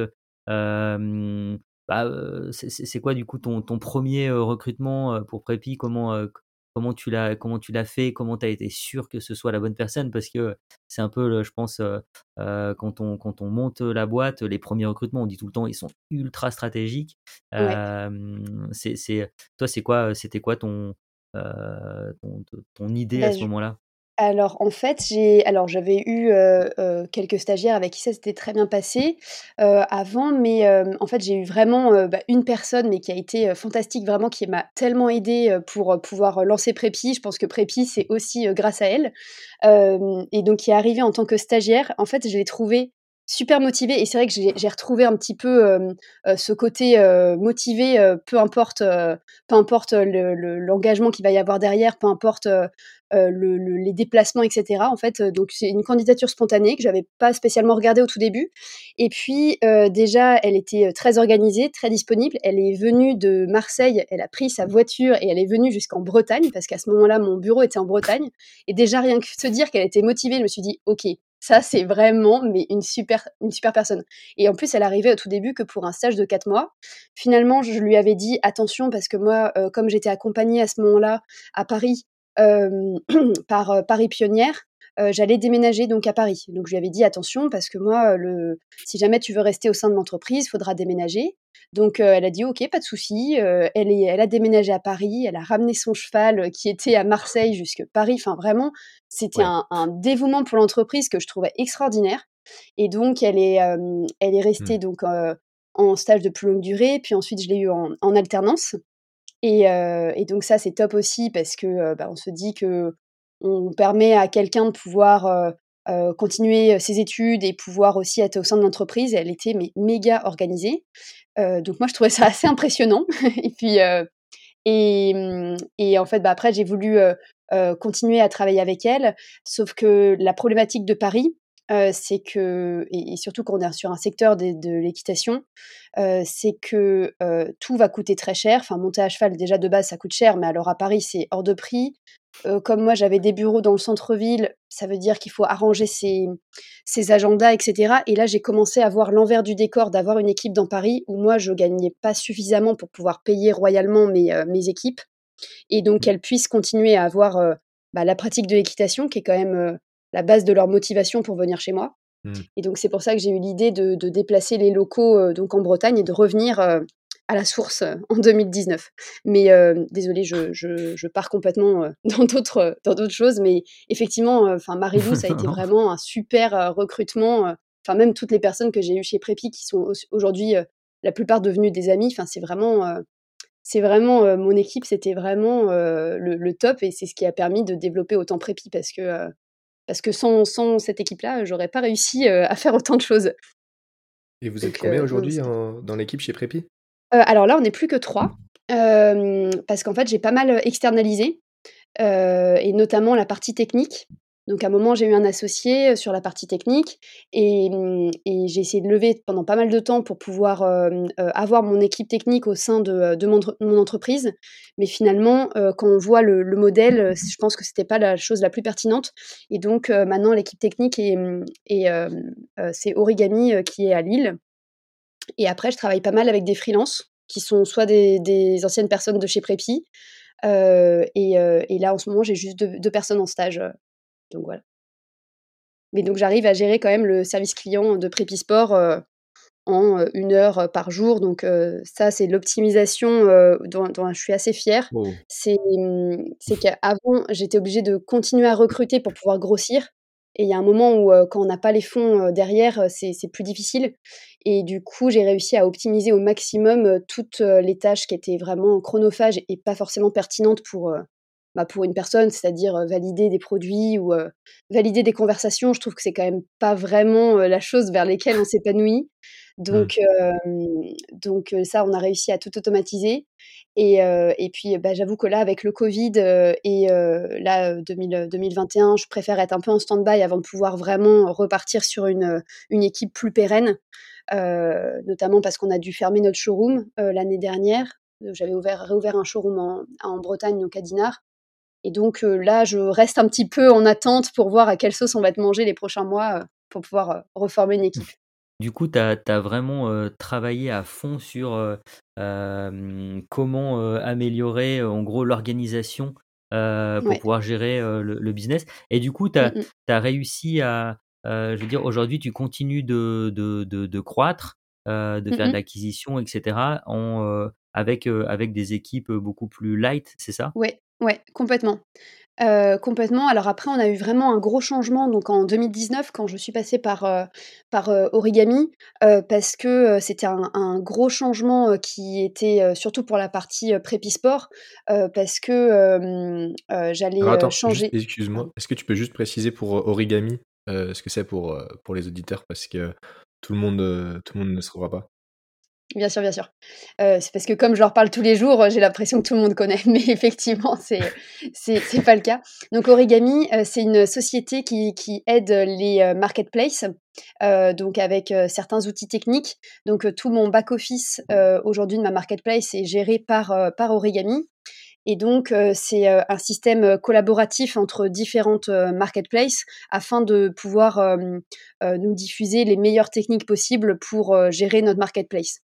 [SPEAKER 3] Bah, c'est quoi du coup ton, ton premier recrutement pour Prépi? Comment comment tu l'as comment tu l'as fait, comment tu as été sûr que ce soit la bonne personne parce que c'est un peu je pense quand on quand on monte la boîte, les premiers recrutements, on dit tout le temps ils sont ultra stratégiques. c'est toi c'est quoi c'était quoi ton, ton, idée à bah, ce moment-là?
[SPEAKER 1] Alors en fait, j'ai j'avais eu, quelques stagiaires avec qui ça s'était très bien passé, avant, mais en fait, j'ai eu vraiment, bah, une personne, mais qui a été, fantastique, vraiment, qui m'a tellement aidée, pour, pouvoir, lancer Prépi. Je pense que Prépi, c'est aussi, grâce à elle, et donc qui est arrivée en tant que stagiaire. En fait, je l'ai trouvée super motivée et c'est vrai que j'ai retrouvé un petit peu, ce côté, motivé, peu importe, peu importe l'engagement qu'il va y avoir derrière, peu importe, euh, les déplacements, etc. En fait, euh, donc c'est une candidature spontanée que j'avais pas spécialement regardée au tout début. Et puis euh, déjà, elle était très organisée, très disponible. Elle est venue de Marseille, elle a pris sa voiture et elle est venue jusqu'en Bretagne parce qu'à ce moment-là, mon bureau était en Bretagne. Et déjà rien que se dire qu'elle était motivée, je me suis dit, ok, ça, c'est vraiment mais une super, une super personne. Et en plus, elle arrivait au tout début que pour un stage de 4 mois. Finalement, je lui avais dit attention parce que moi, comme j'étais accompagnée à ce moment-là à Paris par Paris Pionnière, j'allais déménager donc à Paris. Donc je lui avais dit attention parce que moi, le, si jamais tu veux rester au sein de l'entreprise, il faudra déménager. Donc elle a dit ok, pas de souci. elle, est, elle a déménagé à Paris, elle a ramené son cheval qui était à Marseille jusque Paris. Enfin vraiment, c'était un, dévouement pour l'entreprise que je trouvais extraordinaire. Et donc elle est, elle est restée mmh. donc en stage de plus longue durée. Puis ensuite je l'ai eu en alternance. Et, donc ça, c'est top aussi parce que bah, on se dit que on permet à quelqu'un de pouvoir continuer ses études et pouvoir aussi être au sein de l'entreprise. Elle était mais méga organisée. donc moi, je trouvais ça assez impressionnant. et puis, et, mmh, et, en fait, bah, après, j'ai voulu continuer à travailler avec elle. Sauf que la problématique de Paris, c'est que, et, surtout quand on est sur un secteur de, de l'équitation, c'est que tout va coûter très cher. Enfin, monter à cheval, déjà de base, ça coûte cher, mais alors à Paris, c'est hors de prix. Comme moi, j'avais des bureaux dans le centre-ville, ça veut dire qu'il faut arranger ses, ses, agendas, etc. Et là, j'ai commencé à voir l'envers du décor d'avoir une équipe dans Paris où moi, je gagnais pas suffisamment pour pouvoir payer royalement mes, mes équipes. Et donc, mmh. qu'elles puissent continuer à avoir bah, la pratique de l'équitation, qui est quand même la base de leur motivation pour venir chez moi. Mmh. Et donc c'est pour ça que j'ai eu l'idée de, déplacer les locaux donc en Bretagne et de revenir à la source euh, en 2019. Mais désolé, je, je, pars complètement dans d'autres dans d'autres choses, mais effectivement, enfin Marilou, ça a été vraiment un super recrutement. Enfin même toutes les personnes que j'ai eues chez Prépi qui sont aujourd'hui la plupart devenues des amis. Enfin c'est vraiment c'est vraiment mon équipe, c'était vraiment le, le, top et c'est ce qui a permis de développer autant Prépi parce que parce que sans, sans cette équipe-là, j'aurais pas réussi à faire autant de choses.
[SPEAKER 2] Et vous êtes combien aujourd'hui dans l'équipe chez Prépi?
[SPEAKER 1] Alors là, on n'est plus que trois, parce qu'en fait, j'ai pas mal externalisé, et notamment la partie technique. Donc à un moment, j'ai eu un associé sur la partie technique mmh, et, j'ai essayé de lever pendant pas mal de temps pour pouvoir avoir mon équipe technique au sein de, mon, entreprise. Mais finalement, quand on voit le, modèle, je pense que c'était pas la chose la plus pertinente. Et donc maintenant, l'équipe technique mmh, c'est Origami qui est à Lille. Et après, je travaille pas mal avec des freelances qui sont soit des, anciennes personnes de chez Prépi, et, là, en ce moment, j'ai juste deux personnes en stage donc voilà. Mais donc j'arrive à gérer quand même le service client de Prépisport euh, en une heure par jour. Donc ça, c'est l'optimisation dont, je suis assez fière. Mmh, c'est qu'avant, j'étais obligée de continuer à recruter pour pouvoir grossir. Et il y a un moment où, quand on n'a pas les fonds derrière, c'est plus difficile. Et du coup, j'ai réussi à optimiser au maximum toutes les tâches qui étaient vraiment chronophages et pas forcément pertinentes pour, bah, pour une personne, c'est-à-dire valider des produits ou valider des conversations, je trouve que c'est quand même pas vraiment la chose vers laquelle on s'épanouit. Mmh. Donc, donc ça, on a réussi à tout automatiser. Et, et puis, bah, j'avoue que là, avec le Covid et là, 2021, je préfère être un peu en stand-by avant de pouvoir vraiment repartir sur une, une équipe plus pérenne. notamment parce qu'on a dû fermer notre showroom l'année dernière. J'avais ouvert, réouvert un showroom en, en Bretagne, donc à Dinard. Et donc là, je reste un petit peu en attente pour voir à quelle sauce on va être mangé les prochains mois pour pouvoir reformer une équipe.
[SPEAKER 3] Du coup, tu as, vraiment travaillé à fond sur comment améliorer en gros l'organisation pour pouvoir gérer le, business. Et du coup, tu as, mmh réussi à, je veux dire, aujourd'hui, tu continues de, de, de, croître, de faire de mmh l'acquisition, etc., en, avec, avec des équipes beaucoup plus light, c'est ça?
[SPEAKER 1] Oui, Ouais, complètement. Complètement. Alors après, on a eu vraiment un gros changement donc en 2019 quand je suis passée par, par, Origami, parce que, c'était un gros changement, qui était, surtout pour la partie, prépi sport, parce que, j'allais, changer
[SPEAKER 2] excuse-moi, est-ce que tu peux juste préciser pour, Origami, ce que c'est pour, pour les auditeurs? Parce que tout le monde, tout le monde ne saura pas.
[SPEAKER 1] Bien sûr, bien sûr. c'est parce que comme je leur parle tous les jours, j'ai l'impression que tout le monde connaît, mais effectivement, c'est c'est pas le cas. Donc Origami, c'est une société qui qui aide les, marketplaces, donc avec, certains outils techniques. Donc tout mon back office, aujourd'hui de ma marketplace est géré par, par Origami et donc c'est, un système, collaboratif entre différentes, marketplaces afin de pouvoir, nous diffuser les meilleures techniques possibles pour, gérer notre marketplace.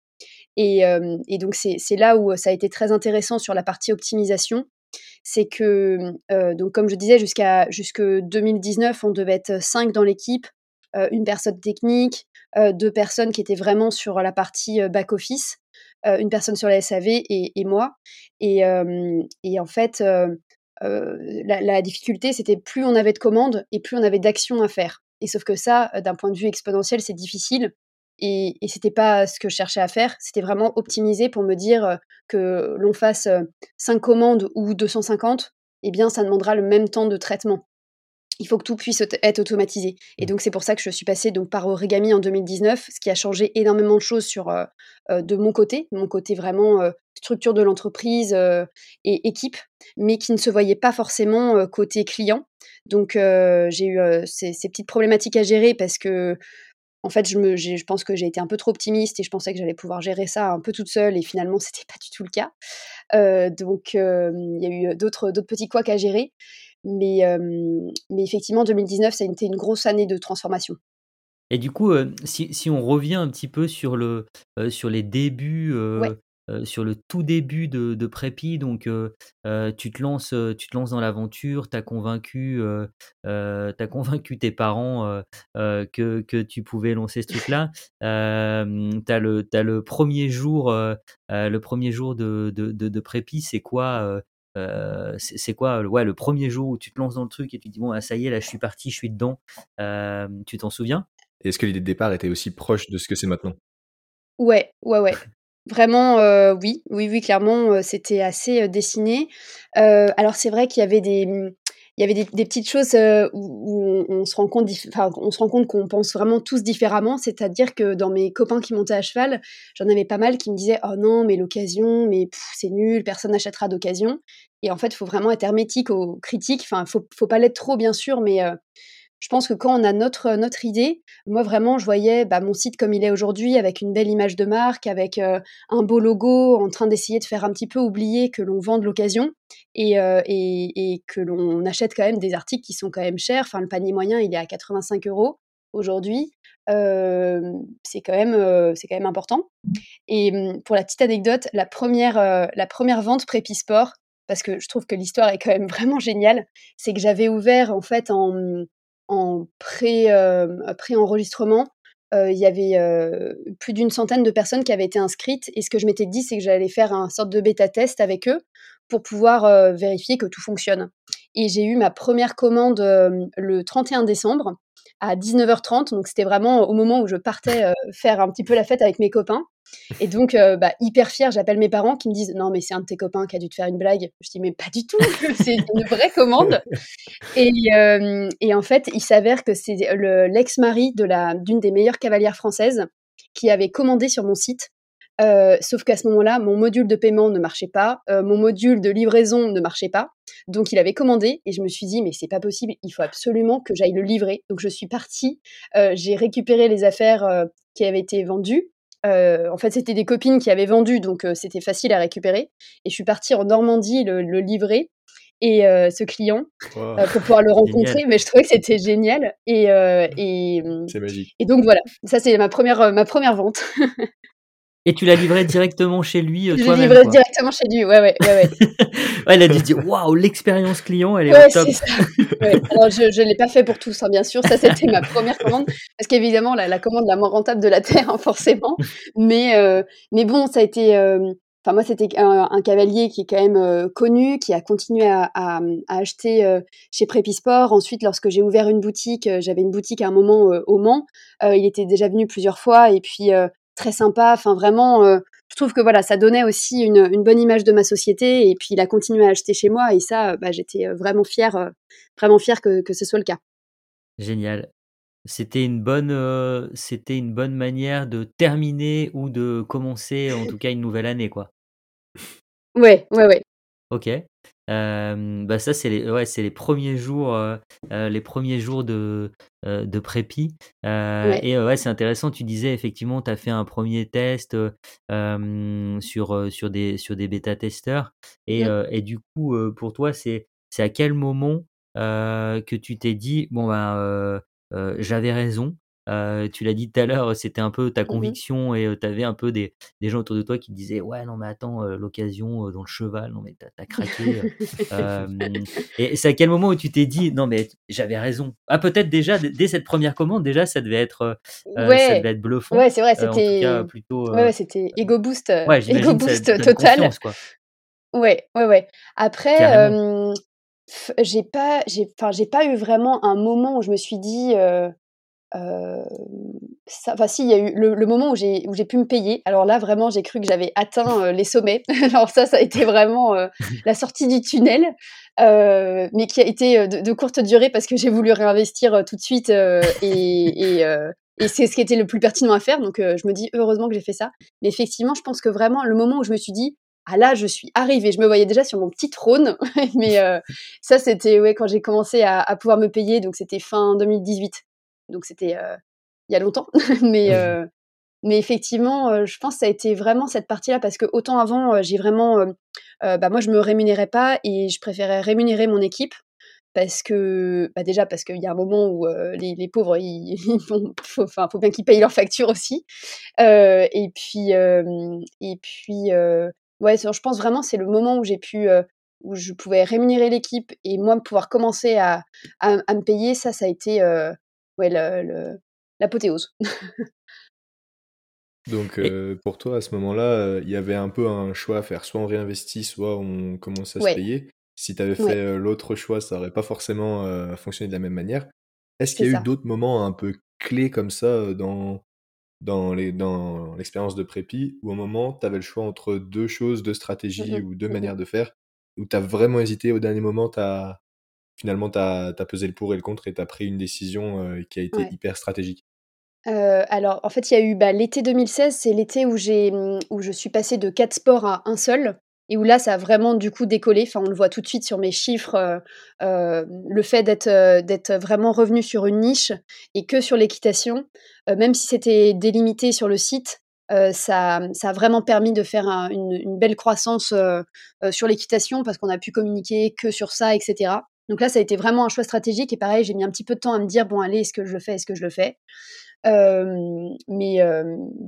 [SPEAKER 1] Et, donc, c'est là où ça a été très intéressant sur la partie optimisation. C'est que, donc, comme je disais, jusqu'à jusque 2019, on devait être cinq dans l'équipe, une personne technique, deux personnes qui étaient vraiment sur la partie back-office, une personne sur la SAV et, moi. Et, en fait, la, difficulté, c'était plus on avait de commandes et plus on avait d'actions à faire. Et sauf que ça, d'un point de vue exponentiel, c'est difficile et, et c'était pas ce que je cherchais à faire. C'était vraiment optimiser pour me dire que l'on fasse 5 commandes ou 250, eh bien, ça demandera le même temps de traitement. il faut que tout puisse être automatisé. Et mmh. donc, c'est pour ça que je suis passée donc, par Origami en 2019, ce qui a changé énormément de choses sur, euh, de mon côté, mon côté vraiment euh, structure de l'entreprise et équipe, mais qui ne se voyait pas forcément côté client. Donc, j'ai eu ces, petites problématiques à gérer parce que, en fait, je, me, je pense que j'ai été un peu trop optimiste et je pensais que j'allais pouvoir gérer ça un peu toute seule et finalement, c'était pas du tout le cas. donc, il y a eu d'autres petits couacs à gérer. Mais, mais effectivement, 2019, ça a été une grosse année de transformation.
[SPEAKER 3] Et du coup, si, si, on revient un petit peu sur, le, sur les débuts, sur le tout début de, de Prépi, donc tu, te lances, tu te lances dans l'aventure, tu as, convaincu, as convaincu tes parents que, que tu pouvais lancer ce truc-là. tu as, le, as le premier jour, le premier jour de, de, de, de Prépi, c'est quoi euh, c'est quoi ouais, le premier jour où tu te lances dans le truc et tu te dis bon ah, ça y est là je suis parti je suis dedans. Euh, tu t'en souviens?
[SPEAKER 2] Est-ce que l'idée de départ était aussi proche de ce que c'est maintenant?
[SPEAKER 1] Ouais ouais ouais Vraiment, euh, oui, oui, oui, clairement, c'était assez dessiné. alors c'est vrai qu'il y avait des, il y avait des, petites choses euh, où, on, se rend compte, qu'on pense vraiment tous différemment. C'est-à-dire que dans mes copains qui montaient à cheval, j'en avais pas mal qui me disaient oh non mais l'occasion, mais c'est nul, personne n'achètera d'occasion. Et en fait, il faut vraiment être hermétique aux critiques. Enfin, faut, faut pas l'être trop bien sûr, mais euh, je pense que quand on a notre, notre idée, moi vraiment, je voyais bah, mon site comme il est aujourd'hui, avec une belle image de marque, avec euh, un beau logo, en train d'essayer de faire un petit peu oublier que l'on vend de l'occasion et, euh, et, que l'on achète quand même des articles qui sont quand même chers. Enfin, le panier moyen, il est à 85 euros aujourd'hui. Euh, c'est quand c'est quand même important. Et pour la petite anecdote, la première la première vente Prépi Sport, parce que je trouve que l'histoire est quand même vraiment géniale, c'est que j'avais ouvert en fait en en pré-enregistrement, il y avait plus d'une centaine de personnes qui avaient été inscrites. Et ce que je m'étais dit, c'est que j'allais faire un sorte de bêta-test avec eux pour pouvoir vérifier que tout fonctionne. Et j'ai eu ma première commande le 31 décembre à 19h30. Donc c'était vraiment au moment où je partais faire un petit peu la fête avec mes copains. Et donc, bah, hyper fière, j'appelle mes parents qui me disent Non, mais c'est un de tes copains qui a dû te faire une blague. Je dis Mais pas du tout, c'est une vraie commande. Et, et, en fait, il s'avère que c'est l'ex-mari d'une des meilleures cavalières françaises qui avait commandé sur mon site euh, sauf qu'à ce moment-là, mon module de paiement ne marchait pas, euh, mon module de livraison ne marchait pas. Donc il avait commandé et je me suis dit mais c'est pas possible, il faut absolument que j'aille le livrer. Donc je suis partie, euh, j'ai récupéré les affaires qui avaient été vendues. En fait, c'était des copines qui avaient vendu, donc c'était facile à récupérer. Et je suis partie en Normandie le, livrer et ce client pour pouvoir le rencontrer. Mais je trouvais que c'était génial. Et, et,
[SPEAKER 2] c'est magique.
[SPEAKER 1] Et donc voilà, ça c'est ma première, ma première vente.
[SPEAKER 3] Et tu l'as livré directement chez lui
[SPEAKER 1] euh, Je l'ai livré directement chez lui, ouais, ouais, ouais.
[SPEAKER 3] ouais, il a dit waouh, l'expérience client, elle est ouais, au top.
[SPEAKER 1] Ça. Ouais. Alors, je ne l'ai pas fait pour tous, hein, bien sûr. Ça, c'était ma première commande. Parce qu'évidemment, la, la, commande la moins rentable de la Terre, hein, forcément. Mais, euh, mais bon, ça a été. Euh, enfin, moi, c'était un, un, cavalier qui est quand même euh, connu, qui a continué à, à, à acheter euh, chez Prépisport. Ensuite, lorsque j'ai ouvert une boutique, j'avais une boutique à un moment au Mans. il était déjà venu plusieurs fois. Et puis, très sympa. Enfin, vraiment, euh, je trouve que voilà, ça donnait aussi une, bonne image de ma société. Et puis, il a continué à acheter chez moi. Et ça, bah, j'étais euh, vraiment fière, euh, vraiment fière que, ce soit le cas.
[SPEAKER 3] Génial. C'était une bonne, c'était une bonne manière de terminer ou de commencer, en tout cas, une nouvelle année, quoi.
[SPEAKER 1] Ouais, ouais, ouais.
[SPEAKER 3] Ok bah ça, c'est les, ouais, c'est les premiers jours, les premiers jours de, de prépi. Et ouais, c'est intéressant. Tu disais effectivement, tu as fait un premier test sur, sur des, sur des bêta-testeurs. Et, et du coup, pour toi, c'est, c'est à quel moment que tu t'es dit, bon, ben, j'avais raison, tu l'as dit tout à l'heure, c'était un peu ta mmh conviction et tu avais un peu des, des, gens autour de toi qui te disaient Ouais, non, mais attends, l'occasion dans le cheval, non, mais t'as as craqué. et c'est à quel moment où tu t'es dit Non, mais j'avais raison Ah, peut-être déjà, dès cette première commande, déjà, ça devait être, ouais. ça devait être bluffant.
[SPEAKER 1] Ouais, c'est vrai, c'était. plutôt. Ouais, c'était ego boost, ego boost total. Quoi. Ouais, ouais, ouais. Après, j'ai pas, j'ai, j'ai pas eu vraiment un moment où je me suis dit enfin si, il y a eu le, moment où j'ai où j'ai pu me payer. Alors là, vraiment, j'ai cru que j'avais atteint les sommets. Alors ça, ça a été vraiment la sortie du tunnel, mais qui a été de, courte durée parce que j'ai voulu réinvestir tout de suite et, et, c'est ce qui était le plus pertinent à faire. Donc je me dis heureusement que j'ai fait ça. Mais effectivement, je pense que vraiment le moment où je me suis dit ah là, je suis arrivée. Je me voyais déjà sur mon petit trône, mais ça, c'était ouais, quand j'ai commencé à, à, pouvoir me payer, donc c'était fin 2018. Donc c'était il y a longtemps, mais mais effectivement, je pense que ça a été vraiment cette partie-là parce que autant avant, j'ai vraiment, bah moi je me rémunérais pas et je préférais rémunérer mon équipe parce que bah déjà parce qu'il y a un moment où les, les, pauvres ils, faut, enfin faut bien qu'ils payent leurs factures aussi et puis et puis ouais je pense vraiment c'est le moment où j'ai pu où je pouvais rémunérer l'équipe et moi pouvoir commencer à, à, à, me payer ça ça a été ouais, l'apothéose.
[SPEAKER 2] Donc pour toi, à ce moment-là, il y avait un peu un choix à faire. Soit on réinvestit, soit on commence à se payer. Si tu avais fait l'autre choix, ça n'aurait pas forcément fonctionné de la même manière. Est-ce qu'il y a eu d'autres moments un peu clés comme ça dans, dans, les, dans l'expérience de prépi, où au moment, tu avais le choix entre deux choses, deux stratégies ou deux manières de faire, où tu as vraiment hésité au dernier moment, tu as finalement, tu as, pesé le pour et le contre et tu as pris une décision qui a été hyper stratégique
[SPEAKER 1] alors, en fait, il y a eu bah, l'été 2016, c'est l'été où, où je suis passée de quatre sports à un seul. Et où là, ça a vraiment du coup décollé. Enfin, on le voit tout de suite sur mes chiffres. le fait d'être, vraiment revenu sur une niche et que sur l'équitation, même si c'était délimité sur le site, ça, ça a vraiment permis de faire une, une, belle croissance sur l'équitation parce qu'on a pu communiquer que sur ça, etc. Donc là, ça a été vraiment un choix stratégique. Et pareil, j'ai mis un petit peu de temps à me dire, bon, allez, est-ce que je le fais, est-ce que je le fais? Mais,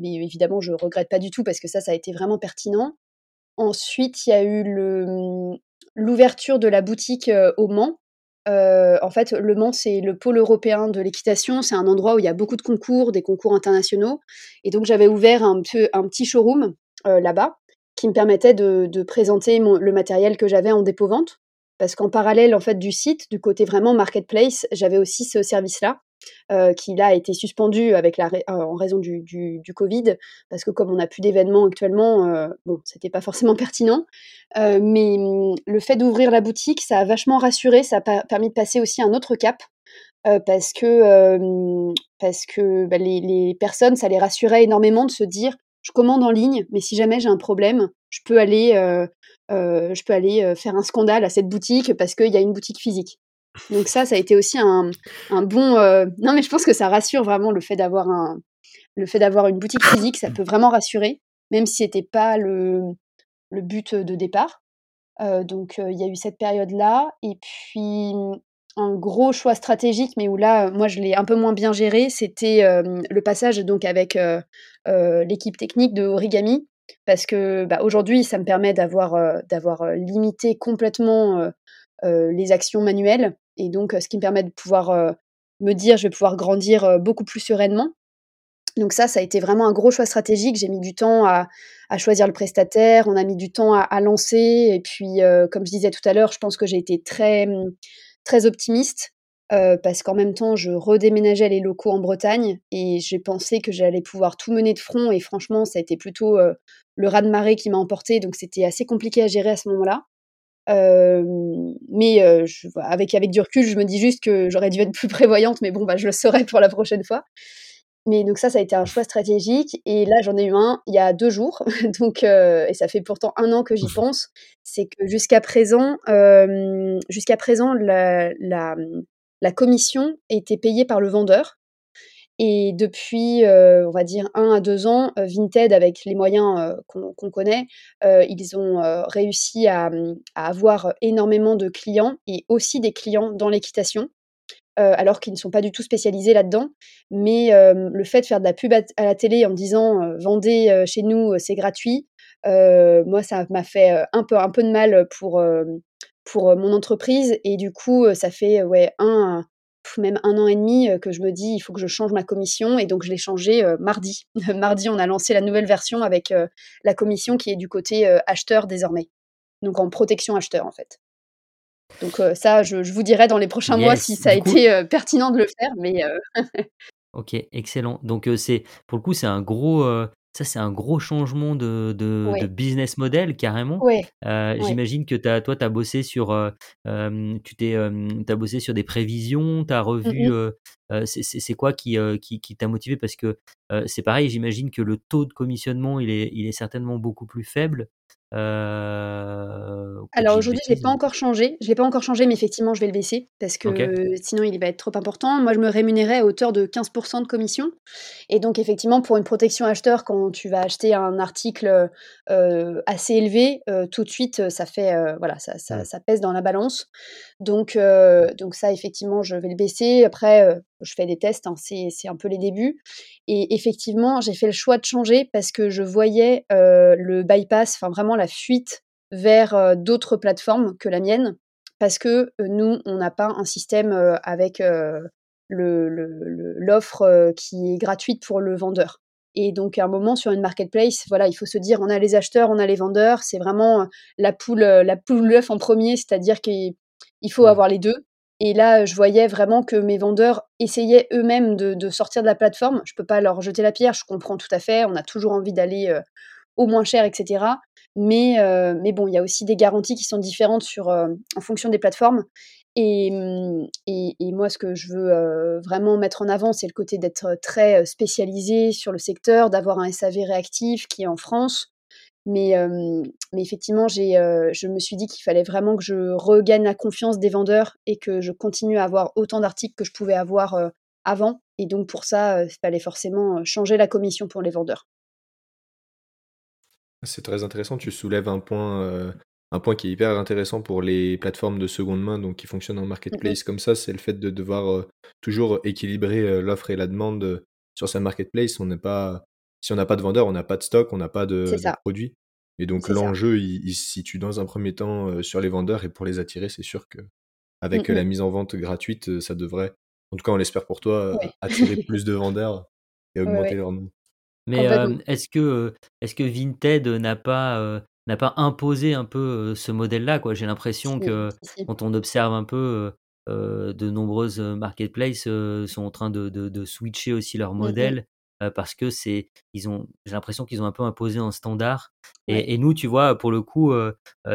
[SPEAKER 1] évidemment, je regrette pas du tout parce que ça, ça a été vraiment pertinent. Ensuite, il y a eu mmh, l'ouverture de la boutique au Mans. en fait, le Mans, c'est le pôle européen de l'équitation. C'est un endroit où il y a beaucoup de concours, des concours internationaux. Et donc, j'avais ouvert un, petit showroom là-bas qui me permettait de, de présenter le matériel que j'avais en dépôt-vente parce qu'en parallèle en fait du site, du côté vraiment marketplace, j'avais aussi ce service-là. Euh, qui là a été suspendu euh, en raison du, Covid, parce que comme on n'a plus d'événements actuellement, euh, bon, c'était pas forcément pertinent. mais mmh, le fait d'ouvrir la boutique, ça a vachement rassuré, ça a permis de passer aussi un autre cap. parce que, que bah, les, personnes, ça les rassurait énormément de se dire je commande en ligne, mais si jamais j'ai un problème, je peux aller je peux aller faire un scandale à cette boutique parce qu'il y a une boutique physique. Donc ça, ça a été aussi un, bon. Non, mais je pense que ça rassure vraiment le fait d'avoir une boutique physique, ça peut vraiment rassurer, même si c'était pas le, le but de départ. donc il y a eu cette période-là, et puis un gros choix stratégique, mais où là, moi, je l'ai un peu moins bien géré, c'était le passage donc avec l'équipe technique de Origami, parce que bah, aujourd'hui, ça me permet d'avoir euh, d'avoir euh, limité complètement euh, les actions manuelles, et donc ce qui me permet de pouvoir me dire, je vais pouvoir grandir beaucoup plus sereinement. Donc ça, ça a été vraiment un gros choix stratégique. J'ai mis du temps à, choisir le prestataire, on a mis du temps à, à lancer, et puis comme je disais tout à l'heure, je pense que j'ai été très très optimiste parce qu'en même temps, je redéménageais les locaux en Bretagne et j'ai pensé que j'allais pouvoir tout mener de front. Et franchement, ça a été plutôt le raz-de-marée qui m'a emporté, donc c'était assez compliqué à gérer à ce moment-là. mais je, avec, avec du recul, je me dis juste que j'aurais dû être plus prévoyante, mais bon, bah, je le saurai pour la prochaine fois. Mais donc ça, ça a été un choix stratégique. Et là, j'en ai eu un il y a deux jours. donc, et ça fait pourtant un an que j'y pense. C'est que jusqu'à présent, jusqu'à présent, la, la, la commission était payée par le vendeur. Et depuis, on va dire, un à deux ans, Vinted, avec les moyens qu'on connaît, ils ont réussi à, à, avoir énormément de clients et aussi des clients dans l'équitation, alors qu'ils ne sont pas du tout spécialisés là-dedans. Mais le fait de faire de la pub à, la télé en disant vendez chez nous, c'est gratuit, moi, ça m'a fait un peu, un peu de mal pour pour mon entreprise. Et du coup, ça fait ouais, un, même un an et demi que je me dis, il faut que je change ma commission. Et donc, je l'ai changé mardi. mardi, on a lancé la nouvelle version avec la commission qui est du côté acheteur désormais. Donc, en protection acheteur, en fait. Donc, ça, je, vous dirai dans les prochains mois si ça a été pertinent de le faire. Mais
[SPEAKER 3] OK, excellent. Donc, c'est pour le coup, c'est un gros, ça, c'est un gros changement de de de
[SPEAKER 1] Ouais.
[SPEAKER 3] business model carrément.
[SPEAKER 1] Ouais,
[SPEAKER 3] Heu,
[SPEAKER 1] ouais.
[SPEAKER 3] j'imagine que as toi, tu as bossé sur, tu t'es, as bossé sur des prévisions, tu as
[SPEAKER 1] Mmh
[SPEAKER 3] revu, c'est quoi qui, qui qui t'a motivé? Parce que, c'est pareil, j'imagine que le taux de commissionnement, il est il est certainement beaucoup plus faible.
[SPEAKER 1] Alors aujourd'hui, je l'ai
[SPEAKER 3] bêtise,
[SPEAKER 1] pas encore changé. Je l'ai pas encore changé, mais effectivement, je vais le baisser parce que sinon il va être trop important. Moi, je me rémunérais à hauteur de 15 de commission et donc effectivement, pour une protection acheteur, quand tu vas acheter un article, assez élevé, tout de suite, ça fait, voilà, ça ça
[SPEAKER 2] Mmh.
[SPEAKER 1] ça pèse dans la balance. Donc donc ça, effectivement, je vais le baisser. Après, je fais des tests, hein, c'est un peu les débuts et effectivement, j'ai fait le choix de changer parce que je voyais, heu, le bypass, enfin vraiment la fuite vers, heu, d'autres plateformes que la mienne. Parce que, heu, nous, on n'a pas un système, avec, l'offre, qui est gratuite pour le vendeur. Et donc à un moment sur une marketplace, voilà, il faut se dire: «On a les acheteurs, on a les vendeurs». C'est vraiment, la poule, la poule ou l'œuf en premier, c'est-à-dire qu'il il faut avoir les 2. Et là, je voyais vraiment que mes vendeurs essayaient eux-mêmes de sortir de la plateforme. Je peux pas leur jeter la pierre, je comprends tout à fait. On a toujours envie d'aller, heu, au moins cher et cetera. Mais bon, il y a aussi des garanties qui sont différentes heu, en fonction des plateformes et mmh et et moi, ce que je veux, vraiment mettre en avant, c'est le côté d'être très, spécialisé sur le secteur, d'avoir un SAV réactif qui est en France. Mais mais effectivement, j'ai, je me suis dit qu'il fallait vraiment que je regagne la confiance des vendeurs et que je continue à avoir autant d'articles que je pouvais avoir, avant et donc pour ça, il fallait forcément, changer la commission pour les vendeurs.
[SPEAKER 2] C'est très intéressant, tu soulèves un point, un point qui est hyper intéressant pour les plateformes de seconde main, donc qui fonctionnent en
[SPEAKER 1] Mmh mh.
[SPEAKER 2] marketplace comme ça, c'est le fait de devoir, toujours équilibrer, l'offre et la demande, sur sa marketplace. On n'est pas si on n'a pas de vendeur, on n'a pas de stock, on n'a pas de produit. Et donc l'enjeu, il il se situe dans un premier temps, sur les vendeurs et pour les attirer, c'est sûr
[SPEAKER 1] Mmh
[SPEAKER 2] qu'avec, heu, la mise en vente gratuite, ça devrait, en tout cas on l'espère pour toi, attirer plus de vendeurs et augmenter
[SPEAKER 1] ouais,
[SPEAKER 2] leur nombre.
[SPEAKER 3] Mais, est-ce que, que Vinted, n'a pas, n'a pas imposé un peu, ce modèle-là, quoi? J'ai l'impression
[SPEAKER 1] Si,
[SPEAKER 3] que
[SPEAKER 1] si,
[SPEAKER 3] quand on observe un peu, de nombreuses, marketplaces, sont en train de de de switcher aussi leur
[SPEAKER 1] Mmh mh.
[SPEAKER 3] modèle, parce que c'est ils ont j'ai l'impression qu'ils ont un peu imposé un standard
[SPEAKER 1] Ouais.
[SPEAKER 3] et nous, tu vois, pour le coup,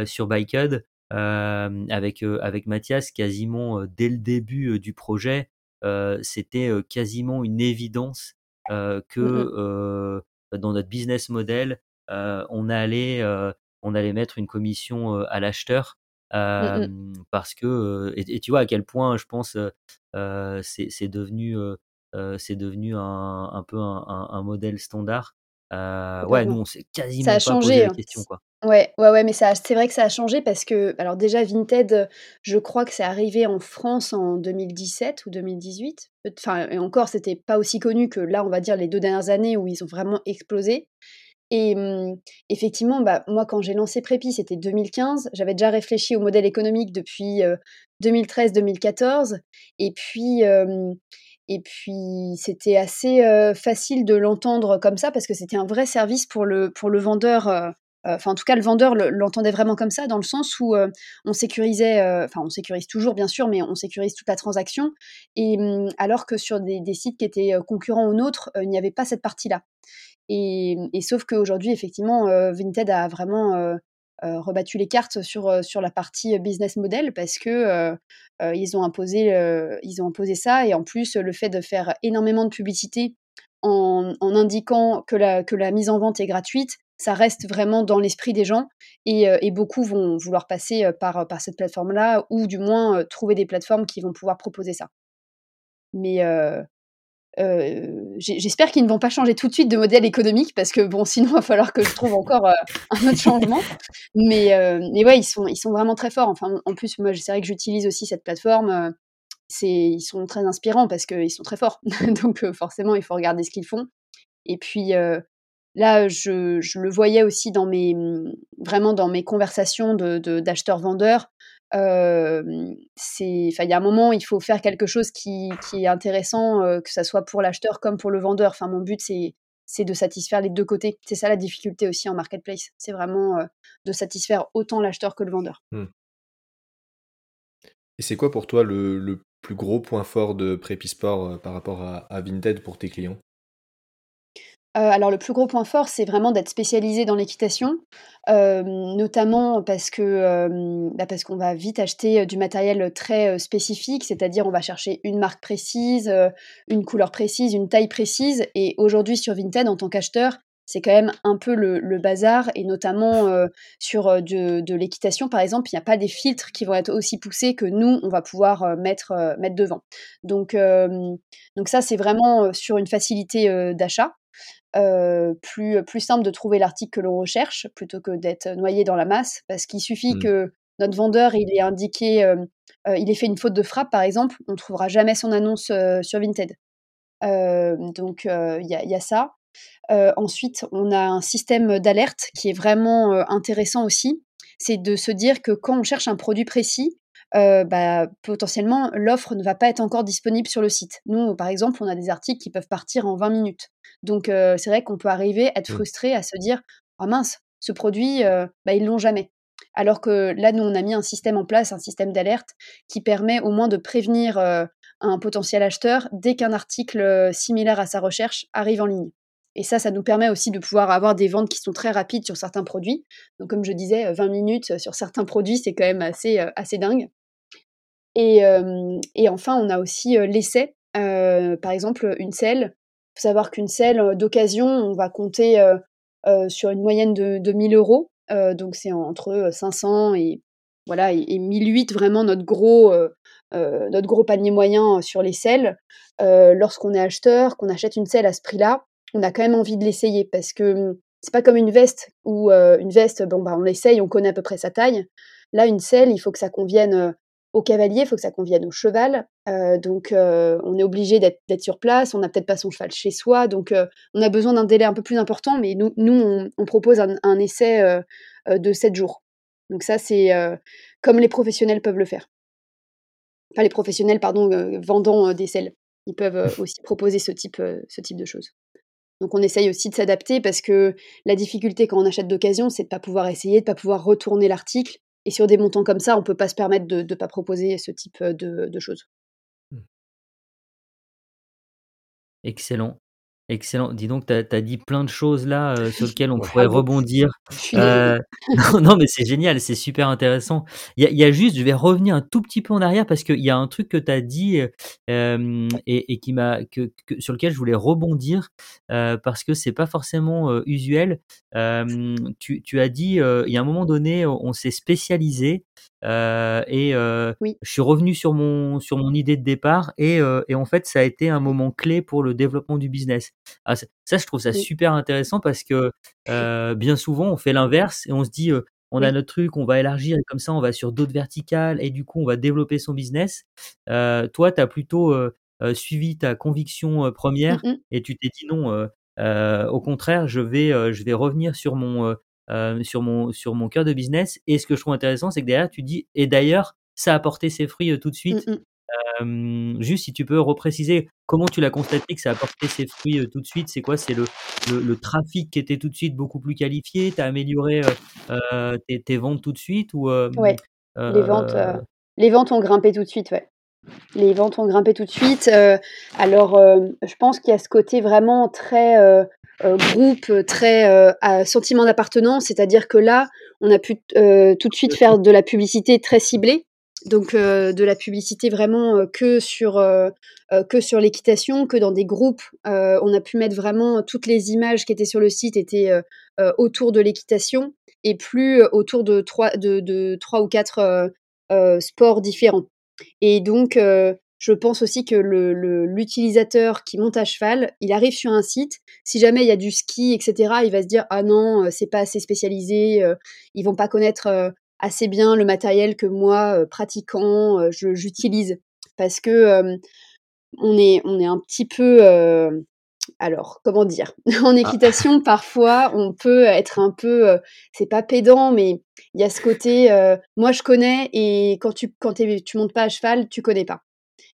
[SPEAKER 3] sur hem, avec, avec Mathias, quasiment, dès le début, du projet, c'était, quasiment une évidence, que,
[SPEAKER 1] Mmh
[SPEAKER 3] dans notre business model, on allait, on allait mettre une commission, à l'acheteur,
[SPEAKER 1] Mmh
[SPEAKER 3] parce que, et et tu vois à quel point je pense, c'est devenu, c'est devenu un un peu un un un modèle standard. Heu, ouais, nous, on s'est
[SPEAKER 1] Ça a
[SPEAKER 3] quasiment pas posé
[SPEAKER 1] changé,
[SPEAKER 3] la
[SPEAKER 1] hein.
[SPEAKER 3] question, quoi.
[SPEAKER 1] ouais, ouais, ouais, mais c'est vrai que ça a changé parce que alors déjà Vinted, je crois que c'est arrivé en France en 2017 ou 2018. Peut enfin et encore, c'était pas aussi connu que là, on va dire les 2 dernières années où ils ont vraiment explosé et mmh, effectivement, bah, moi, quand j'ai lancé Prépi, c'était 2015. J'avais déjà réfléchi au modèle économique depuis, heu, 2013-2014 et puis, hem et puis c'était assez, facile de l'entendre comme ça parce que c'était un vrai service pour le pour le vendeur, enfin, en tout cas, le vendeur le l'entendait vraiment comme ça, dans le sens où, on sécurisait, enfin, on sécurise toujours bien sûr, mais on sécurise toute la transaction et mmh, alors que sur des sites qui étaient, concurrents aux nôtres, il n'y avait pas cette partie-là. Et mmh et sauf qu'aujourd'hui, effectivement, Vinted a vraiment, rebattu les cartes sur, heu, sur la partie, heu, business model parce que, ils ont imposé, ils ont imposé ça et en plus, le fait de faire énormément de publicité en indiquant que la que la mise en vente est gratuite, ça reste vraiment dans l'esprit des gens et et beaucoup vont vouloir passer, par, par cette plateforme-là ou du moins, trouver des plateformes qui vont pouvoir proposer ça. Mais J'e j'espère qu'ils ne vont pas changer tout de suite de modèle économique parce que bon, sinon il va falloir que je trouve encore, heu, un autre changement. Mais heu, mais ouais, ils sont ils sont vraiment très forts. Enfin, en plus, moi, c'est vrai que j'utilise aussi cette plateforme, heu, c'est ils sont très inspirants parce qu'ils sont très forts. Donc forcément, il faut regarder ce qu'ils font et puis, là, je je le voyais aussi dans mes, mmh, vraiment dans mes conversations de d'acheteurs-vendeurs. Il y a un moment, il faut faire quelque chose qui est intéressant, que ça soit pour l'acheteur comme pour le vendeur. Enfin, mon but, c'est de satisfaire les 2 côtés. C'est ça la difficulté aussi en marketplace. C'est vraiment, de satisfaire autant l'acheteur que le vendeur.
[SPEAKER 2] Mmh. Et c'est quoi pour toi le plus gros point fort de Prépisport par rapport à Vinted pour tes clients?
[SPEAKER 1] Alors le plus gros point fort, c'est vraiment d'être spécialisé dans l'équitation, notamment parce que, bah, parce qu'on va vite acheter, du matériel, très, spécifique. C'est-à-dire on va chercher une marque précise, une couleur précise, une taille précise et aujourd'hui sur Vinted en tant qu'acheteur, c'est quand même un peu le bazar et notamment, sur, de l'équitation par exemple, il n'y a pas des filtres qui vont être aussi poussés que nous, on va pouvoir, mettre, mettre devant. Donc donc ça, c'est vraiment, sur une facilité, d'achat plus, plus simple de trouver l'article que l'on recherche plutôt que d'être noyé dans la masse. Parce qu'il suffit mmh. que notre vendeur il ait indiqué, il ait fait une faute de frappe par exemple, on ne trouvera jamais son annonce sur Vinted. donc il y, y, a ça. ensuite, on a un système d'alerte qui est vraiment intéressant aussi. C'est de se dire que quand on cherche un produit précis, bah, potentiellement, l'offre ne va pas être encore disponible sur le site. Nous, par exemple, on a des articles qui peuvent partir en 20 minutes. Donc, c'est vrai qu'on peut arriver à être mmh. frustré, à se dire «Ah mince, ce produit, bah, ils l'ont jamais». Alors que là, nous, on a mis un système en place, un système d'alerte qui permet au moins de prévenir un potentiel acheteur dès qu'un article similaire à sa recherche arrive en ligne. Et ça, ça nous permet aussi de pouvoir avoir des ventes qui sont très rapides sur certains produits. Donc, comme je disais, 20 minutes sur certains produits, c'est quand même assez, assez dingue. Et, et, enfin, on a aussi l'essai. par exemple, une selle. Faut savoir qu'une selle d'occasion, on va compter sur une moyenne de, de 1000 euros. donc, c'est entre 500 et, voilà, et, 1008, vraiment notre gros, notre gros panier moyen sur les selles. Lorsqu'on est acheteur, qu'on achète une selle à ce prix-là, on a quand même envie de l'essayer parce que mmh, c'est pas comme une veste où une veste, bon, bah, on l'essaye, on connaît à peu près sa taille. Là, une selle, il faut que ça convienne au cavalier, il faut que ça convienne au cheval. donc, on est obligé d'être sur place. On n'a peut-être pas son cheval chez soi. Donc, on a besoin d'un délai un peu plus important. Mais nous, nous on, propose un, essai de 7 jours. Donc, ça, c'est comme les professionnels peuvent le faire. Enfin, les professionnels, pardon, vendant des selles. Ils peuvent aussi proposer ce type, ce type de choses. Donc on essaye aussi de s'adapter parce que la difficulté quand on achète d'occasion, c'est de ne pas pouvoir essayer, de ne pas pouvoir retourner l'article. Et sur des montants comme ça, on ne peut pas se permettre de ne pas proposer ce type de, choses. Mmh.
[SPEAKER 3] Excellent. Excellent. Dis donc, tu as, dit plein de choses là sur lesquelles on pourrait rebondir. non, mais c'est génial, c'est super intéressant. Il y, a juste, je vais revenir un tout petit peu en arrière parce qu'il y a un truc que tu as dit et, qui m'a, que, sur lequel je voulais rebondir parce que c'est pas forcément usuel. Tu, tu, as dit, il y a un moment donné, on s'est spécialisé et je suis revenu sur mon, sur mon idée de départ et, et en fait, ça a été un moment clé pour le développement du business. Ah, ça, je trouve ça super intéressant parce que bien souvent, on fait l'inverse et on se dit, on a notre truc, on va élargir et comme ça, on va sur d'autres verticales et du coup, on va développer son business. toi, tu as plutôt suivi ta conviction première mmh et tu t'es dit non, au contraire, je vais, je vais revenir sur mon, sur, mon, sur mon cœur de business. Et ce que je trouve intéressant, c'est que derrière, tu dis, et d'ailleurs, ça a porté ses fruits tout de suite. Juste si tu peux repréciser comment tu l'as constaté que ça a porté ses fruits tout de suite, c'est quoi? C'est le, le, trafic qui était tout de suite beaucoup plus qualifié? Tu as amélioré tes, ventes tout de suite ou,
[SPEAKER 1] Ouais, les, ventes, les ventes ont grimpé tout de suite, ouais. Les ventes ont grimpé tout de suite. alors, je pense qu'il y a ce côté vraiment très groupe, très sentiment d'appartenance, c'est-à-dire que là, on a pu tout de suite faire de la publicité très ciblée donc de la publicité vraiment que sur que sur l'équitation, que dans des groupes. on a pu mettre vraiment toutes les images qui étaient sur le site étaient autour de l'équitation et plus autour de trois de, trois ou quatre sports différents. Et donc je pense aussi que l'utilisateur le, qui monte à cheval, il arrive sur un site, si jamais il y a du ski, etc., il va se dire ah non, c'est pas assez spécialisé, ils vont pas connaître assez bien le matériel que moi, pratiquant, j'utilise. Parce que on, est, on est un petit peu... alors, comment dire? En ah. équitation, parfois, on peut être un peu... c'est pas pédant, mais il y a ce côté... moi, je connais, et quand tu quand tu montes pas à cheval, tu connais pas.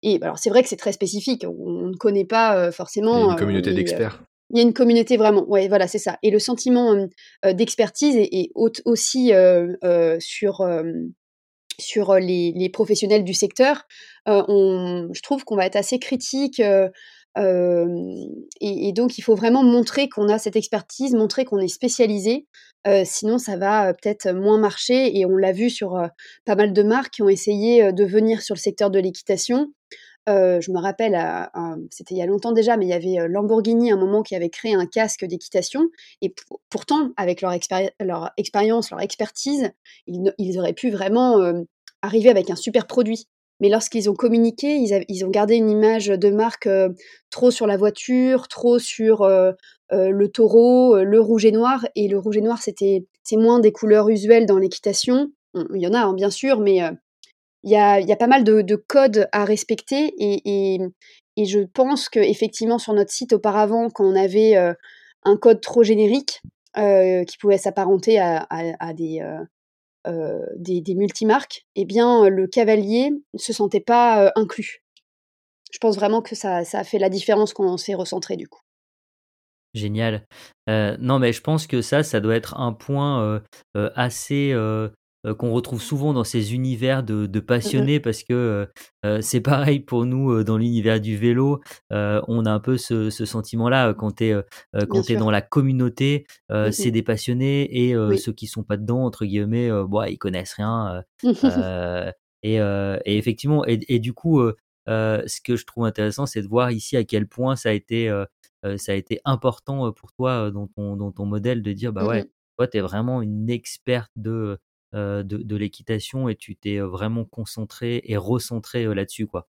[SPEAKER 1] Et alors, c'est vrai que c'est très spécifique. On, ne connaît pas forcément... Il
[SPEAKER 2] y a une communauté d'experts.
[SPEAKER 1] Il y a une communauté vraiment, ouais, voilà, c'est ça. Et le sentiment d'expertise est, aussi sur sur les, professionnels du secteur, on, je trouve qu'on va être assez critique. Et, et, donc, il faut vraiment montrer qu'on a cette expertise, montrer qu'on est spécialisé. sinon, ça va peut-être moins marcher. Et on l'a vu sur pas mal de marques qui ont essayé de venir sur le secteur de l'équitation. Je me rappelle, c'était il y a longtemps déjà, mais il y avait Lamborghini à un moment qui avait créé un casque d'équitation. Et pourtant, avec leur, expérience, leur expertise, ils, auraient pu vraiment arriver avec un super produit. Mais lorsqu'ils ont communiqué, ils, ont gardé une image de marque trop sur la voiture, trop sur le taureau, le rouge et noir. Et le rouge et noir, c'était c'est moins des couleurs usuelles dans l'équitation. Il y en a, hein, bien sûr, mais il y a, pas mal de, codes à respecter. Et, je pense qu'effectivement, sur notre site auparavant, quand on avait un code trop générique, qui pouvait s'apparenter à, des, euh, des, multimarques, eh bien, le cavalier ne se sentait pas euh, inclus. Je pense vraiment que ça, fait la différence quand on s'est recentré du coup.
[SPEAKER 3] Génial. Euh, non, mais je pense que ça, ça doit être un point assez euh, qu'on retrouve souvent dans ces univers de, mmh passionnés parce que euh, euh, c'est pareil pour nous dans l'univers du vélo. on a un peu ce, sentiment-là quand tu es, quand es dans la communauté, mmh c'est des passionnés et ceux qui sont pas dedans, entre guillemets, bah, ils connaissent rien. Et, et, effectivement, et, du coup, ce que je trouve intéressant, c'est de voir ici à quel point ça a été, ça a été important pour toi dans ton, dans ton modèle de dire, bah mmh ouais, toi, tu es vraiment une experte de, euh, de, l'équitation et tu t'es vraiment concentré et recentré là-dessus, quoi.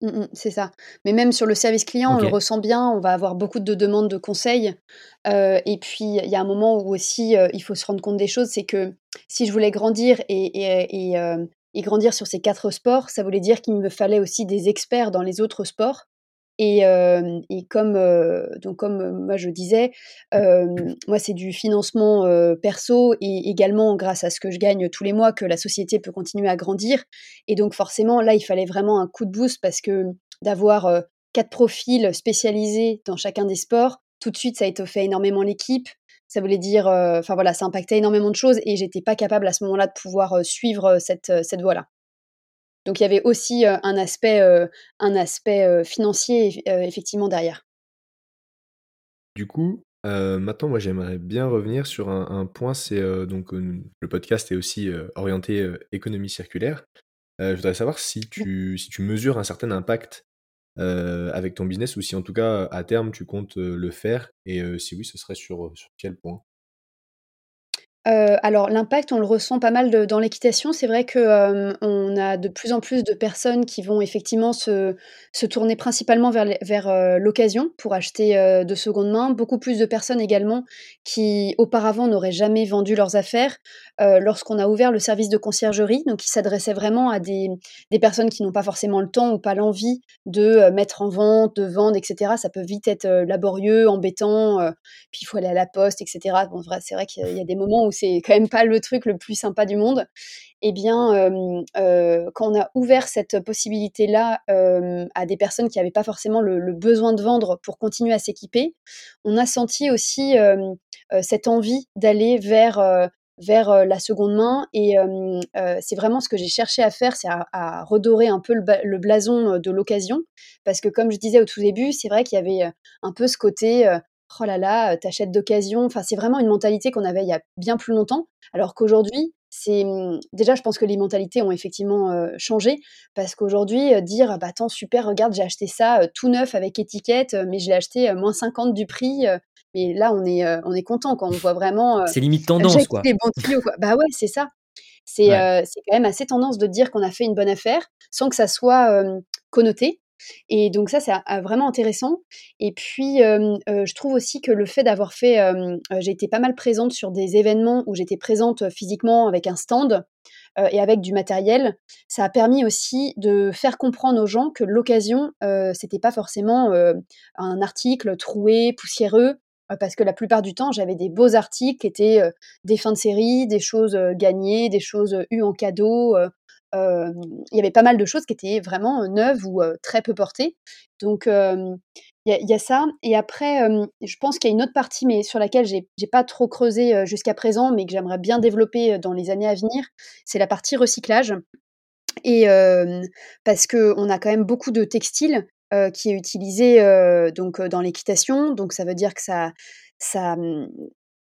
[SPEAKER 1] Mmh, c'est ça. Mais même sur le service client, on le ressent bien, on va avoir beaucoup de demandes de conseils. et puis, il y a un moment où aussi, il faut se rendre compte des choses, c'est que si je voulais grandir et, et grandir sur ces quatre sports, ça voulait dire qu'il me fallait aussi des experts dans les autres sports. Et, comme, donc comme moi je disais, moi c'est du financement perso et également grâce à ce que je gagne tous les mois que la société peut continuer à grandir. Et donc forcément là il fallait vraiment un coup de boost parce que d'avoir quatre profils spécialisés dans chacun des sports, tout de suite ça a étoffé énormément l'équipe. Ça voulait dire, enfin voilà, ça impactait énormément de choses et j'étais pas capable à ce moment-là de pouvoir suivre cette, cette voie-là. Donc il y avait aussi un aspect, un aspect financier effectivement derrière.
[SPEAKER 2] Du coup, maintenant, moi, j'aimerais bien revenir sur un, point. C'est donc le podcast est aussi orienté économie circulaire. je voudrais savoir si tu, si tu mesures un certain impact avec ton business ou si en tout cas à terme tu comptes le faire et si oui, ce serait sur, sur quel point?
[SPEAKER 1] Alors l'impact, on le ressent pas mal dans l'équitation. C'est vrai que, on a de plus en plus de personnes qui vont effectivement se se tourner principalement vers vers, l'occasion pour acheter, de seconde main. Beaucoup plus de personnes également qui auparavant n'auraient jamais vendu leurs affaires, lorsqu'on a ouvert le service de conciergerie, donc qui s'adressait vraiment à des des personnes qui n'ont pas forcément le temps ou pas l'envie de, mettre en vente, de vendre et cetera. Ça peut vite être, laborieux, embêtant, puis il faut aller à la poste et cetera. Bon c'est vrai qu'il y a des moments où c'est quand même pas le truc le plus sympa du monde. Eh bien, quand on a ouvert cette possibilité-là à des personnes qui n'avaient pas forcément le, besoin de vendre pour continuer à s'équiper, on a senti aussi cette envie d'aller vers vers la seconde main. Et c'est vraiment ce que j'ai cherché à faire, c'est à, redorer un peu le, blason de l'occasion. Parce que comme je disais au tout début, c'est vrai qu'il y avait un peu ce côté oh là là, t'achètes d'occasion. Enfin, c'est vraiment une mentalité qu'on avait il y a bien plus longtemps. Alors qu'aujourd'hui, c'est mmh, déjà, je pense que les mentalités ont effectivement changé parce qu'aujourd'hui, dire «Ah bah attends super, regarde, j'ai acheté ça tout neuf avec étiquette, mais je l'ai acheté moins 50 du prix. mais là, on est on est content quand on voit vraiment.
[SPEAKER 3] c'est limite tendance quoi.
[SPEAKER 1] Les bons tuyaux, quoi. Bah ouais, c'est ça. C'est c'est quand même assez tendance de dire qu'on a fait une bonne affaire sans que ça soit connoté. Et donc ça, c'est vraiment intéressant. Et puis, je trouve aussi que le fait d'avoir fait, j'ai été pas mal présente sur des événements où j'étais présente physiquement avec un stand et avec du matériel, ça a permis aussi de faire comprendre aux gens que l'occasion, c'était pas forcément un article troué, poussiéreux, parce que la plupart du temps, j'avais des beaux articles qui étaient des fins de série, des choses gagnées, des choses eues en cadeau, il y avait pas mal de choses qui étaient vraiment neuves ou très peu portées. Donc il y, a ça. Et après, je pense qu'il y a une autre partie, mais sur laquelle j'ai pas trop creusé jusqu'à présent, mais que j'aimerais bien développer dans les années à venir, c'est la partie recyclage. Et parce qu'on a quand même beaucoup de textiles qui est utilisé donc dans l'équitation, donc ça veut dire que ça, ça, mmh,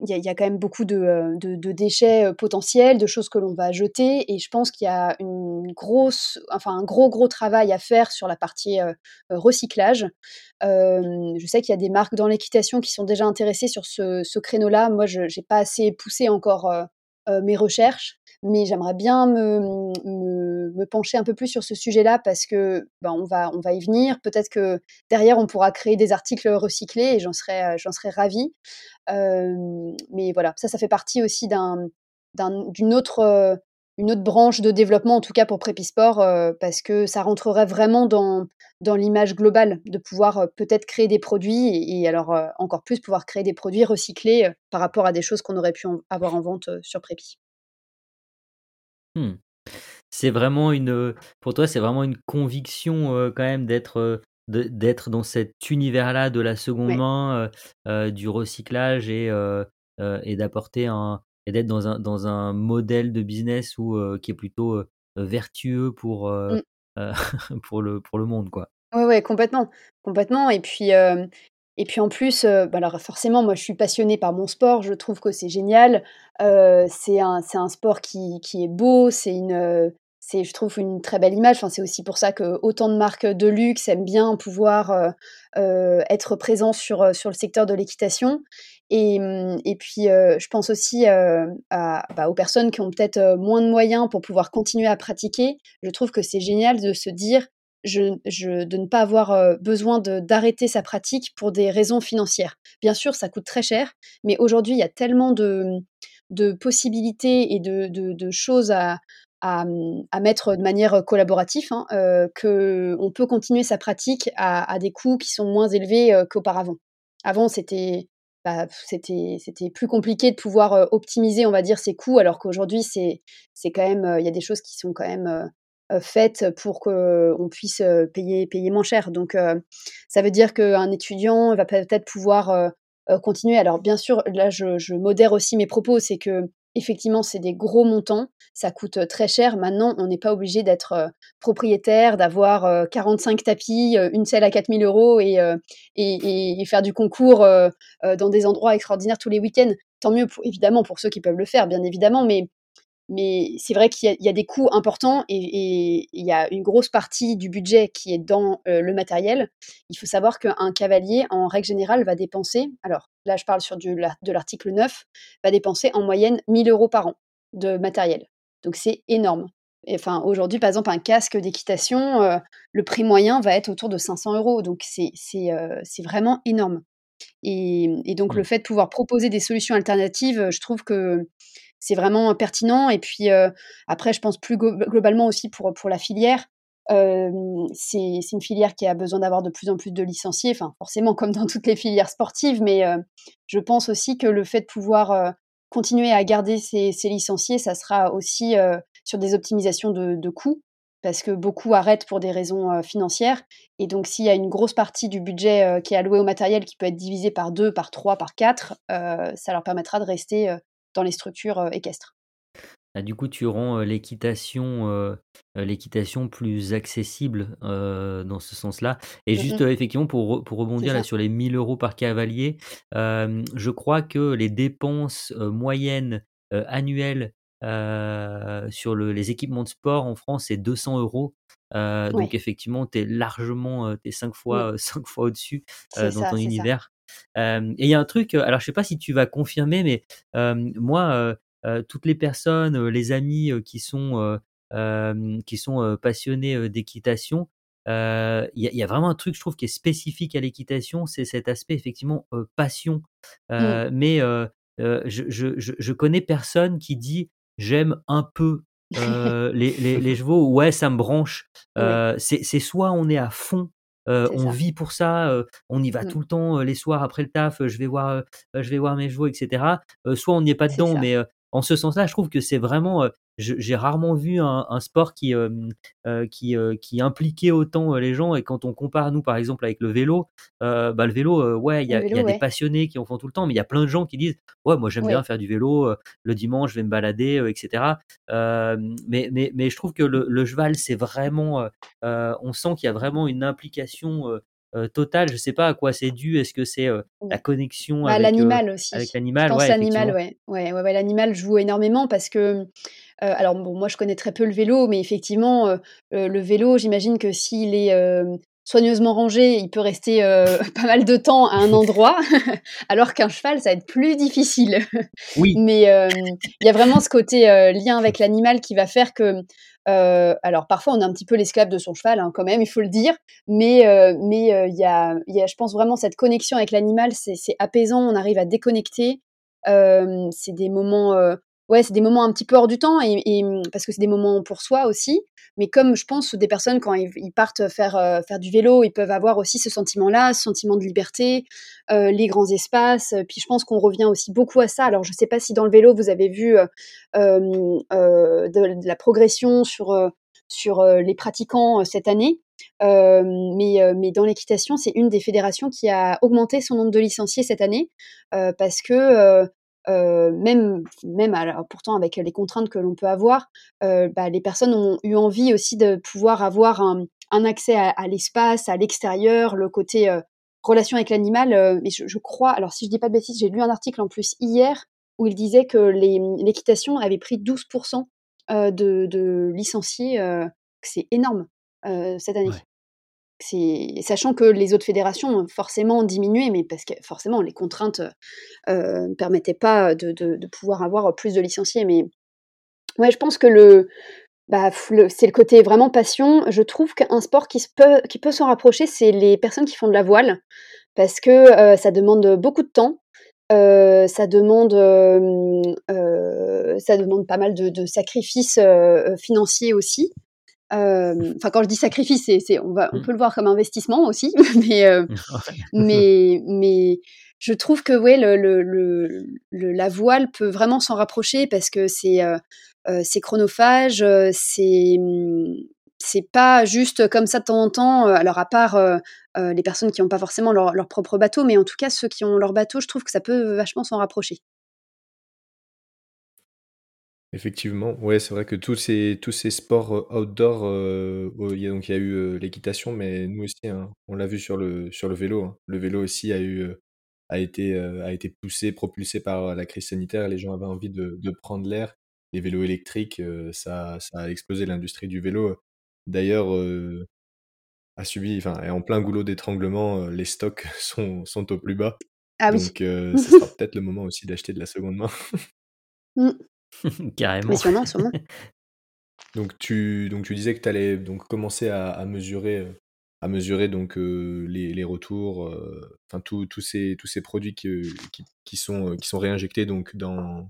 [SPEAKER 1] il y, a quand même beaucoup de, déchets potentiels, de choses que l'on va jeter, et je pense qu'il y a une grosse, enfin un gros gros travail à faire sur la partie recyclage. je sais qu'il y a des marques dans l'équitation qui sont déjà intéressées sur ce, ce créneau-là. Moi, je n'ai pas assez poussé encore mes recherches, mais j'aimerais bien me, pencher un peu plus sur ce sujet-là parce que ben, on, va, on va y venir. Peut-être que derrière, on pourra créer des articles recyclés et j'en serais, j'en serais ravie. mais voilà, ça, ça fait partie aussi d'un, d'une autre, une autre branche de développement, en tout cas pour Prépisport, parce que ça rentrerait vraiment dans, dans l'image globale de pouvoir peut-être créer des produits et, alors encore plus pouvoir créer des produits recyclés par rapport à des choses qu'on aurait pu avoir en vente sur Prépi.
[SPEAKER 3] Mmh. C'est vraiment une, pour toi, c'est vraiment une conviction quand même d'être d'être dans cet univers-là de la seconde main, du recyclage et, et d'apporter un et d'être dans un, dans un modèle de business où, qui est plutôt vertueux pour, mmh. pour, le, pour le monde. Quoi.
[SPEAKER 1] Ouais, ouais, complètement. complètement. Et puis, et puis en plus, bah, alors forcément, moi je suis passionnée par mon sport, je trouve que c'est génial. c'est un, un sport qui, qui est beau, c'est une, c'est, je trouve, une très belle image. Enfin, c'est aussi pour ça que autant de marques de luxe aiment bien pouvoir être présents sur, sur le secteur de l'équitation. Et, mmh, et puis, je pense aussi bah, aux personnes qui ont peut-être moins de moyens pour pouvoir continuer à pratiquer. Je trouve que c'est génial de se dire, de ne pas avoir besoin d'arrêter sa pratique pour des raisons financières. Bien sûr, ça coûte très cher, mais aujourd'hui, il y a tellement de, possibilités et de, choses à, mettre de manière collaborative hein, qu'on peut continuer sa pratique à, des coûts qui sont moins élevés qu'auparavant. Avant, bah, c'était plus compliqué de pouvoir optimiser, on va dire, ses coûts, alors qu'aujourd'hui, c'est même, il y a des choses qui sont quand même euh, faites pour qu'on puisse euh, payer, payer moins cher. Donc, euh, ça veut dire qu'un étudiant va peut-être pouvoir continuer. Alors, bien sûr, là, je, modère aussi mes propos, c'est que effectivement, c'est des gros montants, ça coûte très cher. Maintenant, on n'est pas obligé d'être propriétaire, d'avoir 45 tapis, une selle à 4000 euros et, et, faire du concours dans des endroits extraordinaires tous les week-ends. Tant mieux, évidemment, pour ceux qui peuvent le faire, bien évidemment, mais mais c'est vrai qu'il y, a des coûts importants et, il y a une grosse partie du budget qui est dans euh, le matériel. Il faut savoir qu'un cavalier, en règle générale, va dépenser, alors là je parle sur du, de l'article 9, va dépenser en moyenne 1000 euros par an de matériel. Donc c'est énorme. enfin, aujourd'hui, par exemple, un casque d'équitation, euh, le prix moyen va être autour de 500 euros. Donc c'est euh, vraiment énorme. Et, et donc le mmh. fait de pouvoir proposer des solutions alternatives, je trouve que c'est vraiment pertinent. Et puis après, je pense plus globalement aussi pour, pour la filière. c'est une filière qui a besoin d'avoir de plus en plus de licenciés, enfin forcément comme dans toutes les filières sportives, mais je pense aussi que le fait de pouvoir continuer à garder ces, licenciés, ça sera aussi sur des optimisations de, de, coûts, parce que beaucoup arrêtent pour des raisons financières. Et donc s'il y a une grosse partie du budget qui est alloué au matériel qui peut être divisé par deux, par trois, par quatre, ça leur permettra de rester dans les structures équestres.
[SPEAKER 3] Ah, du coup, tu rends l'équitation, l'équitation plus accessible dans ce sens-là. Et mmh juste, effectivement, pour, pour rebondir là sur les 1000 euros par cavalier, je crois que les dépenses moyennes annuelles sur les équipements de sport en France, c'est 200 euros. Donc, effectivement, tu es largement, tu es 5 fois, cinq fois au-dessus dans ton univers. Et il y a un truc, alors je sais pas si tu vas confirmer, mais moi, toutes les personnes, les amis qui sont, qui sont passionnés d'équitation, il y, a vraiment un truc, je trouve, qui est spécifique à l'équitation, c'est cet aspect effectivement passion. Mmh. Mais je, je, je, connais personne qui dit j'aime un peu les, les, chevaux, ouais, ça me branche. C'est soit on est à fond on vit pour ça, on y va mmh. tout le temps les soirs après le taf, je vais voir, je vais voir mes chevaux, etc. soit on n'y est pas dedans, mais en ce sens-là, je trouve que c'est vraiment, j'ai rarement vu un, sport qui, qui, qui impliquait autant les gens. Et quand on compare, nous, par exemple, avec le vélo, bah, le vélo, ouais, il y a, des passionnés qui en font tout le temps, mais il y a plein de gens qui disent Ouais, moi, j'aime bien faire du vélo, le dimanche, je vais me balader, etc. mais, mais, mais je trouve que le, le cheval, c'est vraiment. on sent qu'il y a vraiment une implication total. Je sais pas à quoi c'est dû. Est-ce que c'est la connexion
[SPEAKER 1] bah,
[SPEAKER 3] avec
[SPEAKER 1] l'animal aussi
[SPEAKER 3] avec l'animal?
[SPEAKER 1] pense l'animal, ouais. Ouais, ouais, l'animal joue énormément parce que alors bon, moi je connais très peu le vélo, mais effectivement, le vélo, j'imagine que s'il est soigneusement rangé, il peut rester pas mal de temps à un endroit, alors qu'un cheval, ça va être plus difficile.
[SPEAKER 3] Oui.
[SPEAKER 1] Mais il y a vraiment ce côté lien avec l'animal qui va faire que euh, alors parfois on est un petit peu l'esclave de son cheval hein, quand même, il faut le dire, mais euh, mais euh, y, a, je pense vraiment cette connexion avec l'animal, c'est apaisant, on arrive à déconnecter. c'est des moments ouais, c'est des moments un petit peu hors du temps et, parce que c'est des moments pour soi aussi. Mais comme je pense des personnes quand ils, partent faire euh, faire du vélo, ils peuvent avoir aussi ce sentiment-là, ce sentiment de liberté, euh, les grands espaces. Puis je pense qu'on revient aussi beaucoup à ça. Alors je sais pas si dans le vélo vous avez vu euh, de, la progression sur sur les pratiquants cette année. mais, mais dans l'équitation, c'est une des fédérations qui a augmenté son nombre de licenciés cette année parce que euh, même, même alors, pourtant avec les contraintes que l'on peut avoir, euh, bah, les personnes ont eu envie aussi de pouvoir avoir un, accès à, l'espace, à l'extérieur, le côté euh, relation avec l'animal. mais je, crois, alors si je dis pas de bêtises, j'ai lu un article en plus hier où il disait que l'équitation avait pris 12% de, de, licenciés. c'est énorme cette année sachant que les autres fédérations ont forcément diminué, mais parce que forcément les contraintes ne euh, permettaient pas de, pouvoir avoir plus de licenciés. Mais ouais, je pense que le, bah, c'est le côté vraiment passion. Je trouve qu'un sport qui, peut, qui peut s'en rapprocher, c'est les personnes qui font de la voile, parce que euh, ça demande beaucoup de temps. Euh, ça demande, ça demande pas mal de sacrifices financiers aussi. Enfin, quand je dis sacrifice, c'est, on, va, on mmh. peut le voir comme investissement aussi, mais, mais, mais je trouve que ouais, le, le, la voile peut vraiment s'en rapprocher parce que c'est, c'est chronophage, c'est, mmh, c'est pas juste comme ça de temps en temps. Alors à part les personnes qui n'ont pas forcément leur, leur, propre bateau, mais en tout cas ceux qui ont leur bateau, je trouve que ça peut vachement s'en rapprocher.
[SPEAKER 2] Effectivement, ouais, c'est vrai que tous ces tous ces sports, outdoor, il y a donc il y a eu, l'équitation, mais nous aussi, hein, on l'a vu sur le sur le vélo, hein. Le vélo aussi a eu, a été, a été poussé, propulsé par, la crise sanitaire. Les gens avaient envie de de prendre l'air. Les vélos électriques, ça ça a explosé l'industrie du vélo, d'ailleurs, a subi enfin, est en plein goulot d'étranglement, les stocks sont sont au plus bas.
[SPEAKER 1] Ah
[SPEAKER 2] oui. Donc, ce sera peut-être le moment aussi d'acheter de la seconde main.
[SPEAKER 1] Mmh.
[SPEAKER 3] Carrément.
[SPEAKER 1] Mais sûrement, sûrement.
[SPEAKER 2] Donc tu, donc tu disais que tu allais donc commencer à, à mesurer, à mesurer donc les, les, retours, enfin tous ces, tous ces produits qui, qui, qui, sont, qui sont réinjectés donc dans,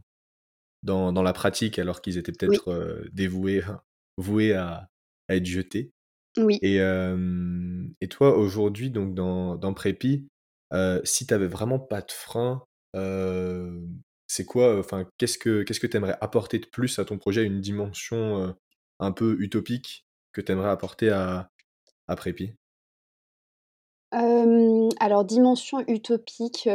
[SPEAKER 2] dans, dans la pratique alors qu'ils étaient peut-être dévoués, voués à, à, être jetés.
[SPEAKER 1] Oui.
[SPEAKER 2] Et, et toi aujourd'hui donc dans, dans Prépi, si tu avais vraiment pas de frein, c'est quoi, enfin, qu'est-ce que qu'est-ce que tu aimerais apporter de plus à ton projet, une dimension un peu utopique que tu aimerais apporter à, à Prépi?
[SPEAKER 1] Alors, dimension utopique,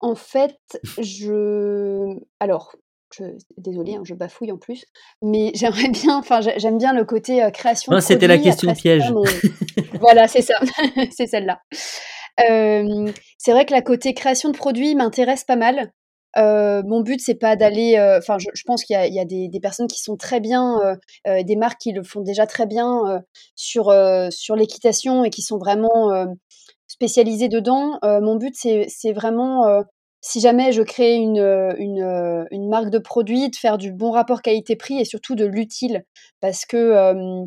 [SPEAKER 1] en fait, je. Alors, je... désolée, hein, je bafouille en plus, mais j'aimerais bien, enfin, j'aime bien le côté création.
[SPEAKER 3] Non, c'était la question piège.
[SPEAKER 1] voilà, c'est ça, c'est celle-là. c'est vrai que la côté création de produits m'intéresse pas mal. Euh, mon but, c'est pas d'aller. Euh, enfin, je, pense qu'il y a, des, personnes qui sont très bien, euh, des marques qui le font déjà très bien sur sur l'équitation et qui sont vraiment spécialisées dedans. mon but, c'est vraiment, si jamais je crée une, une, marque de produit, de faire du bon rapport qualité-prix et surtout de l'utile, parce que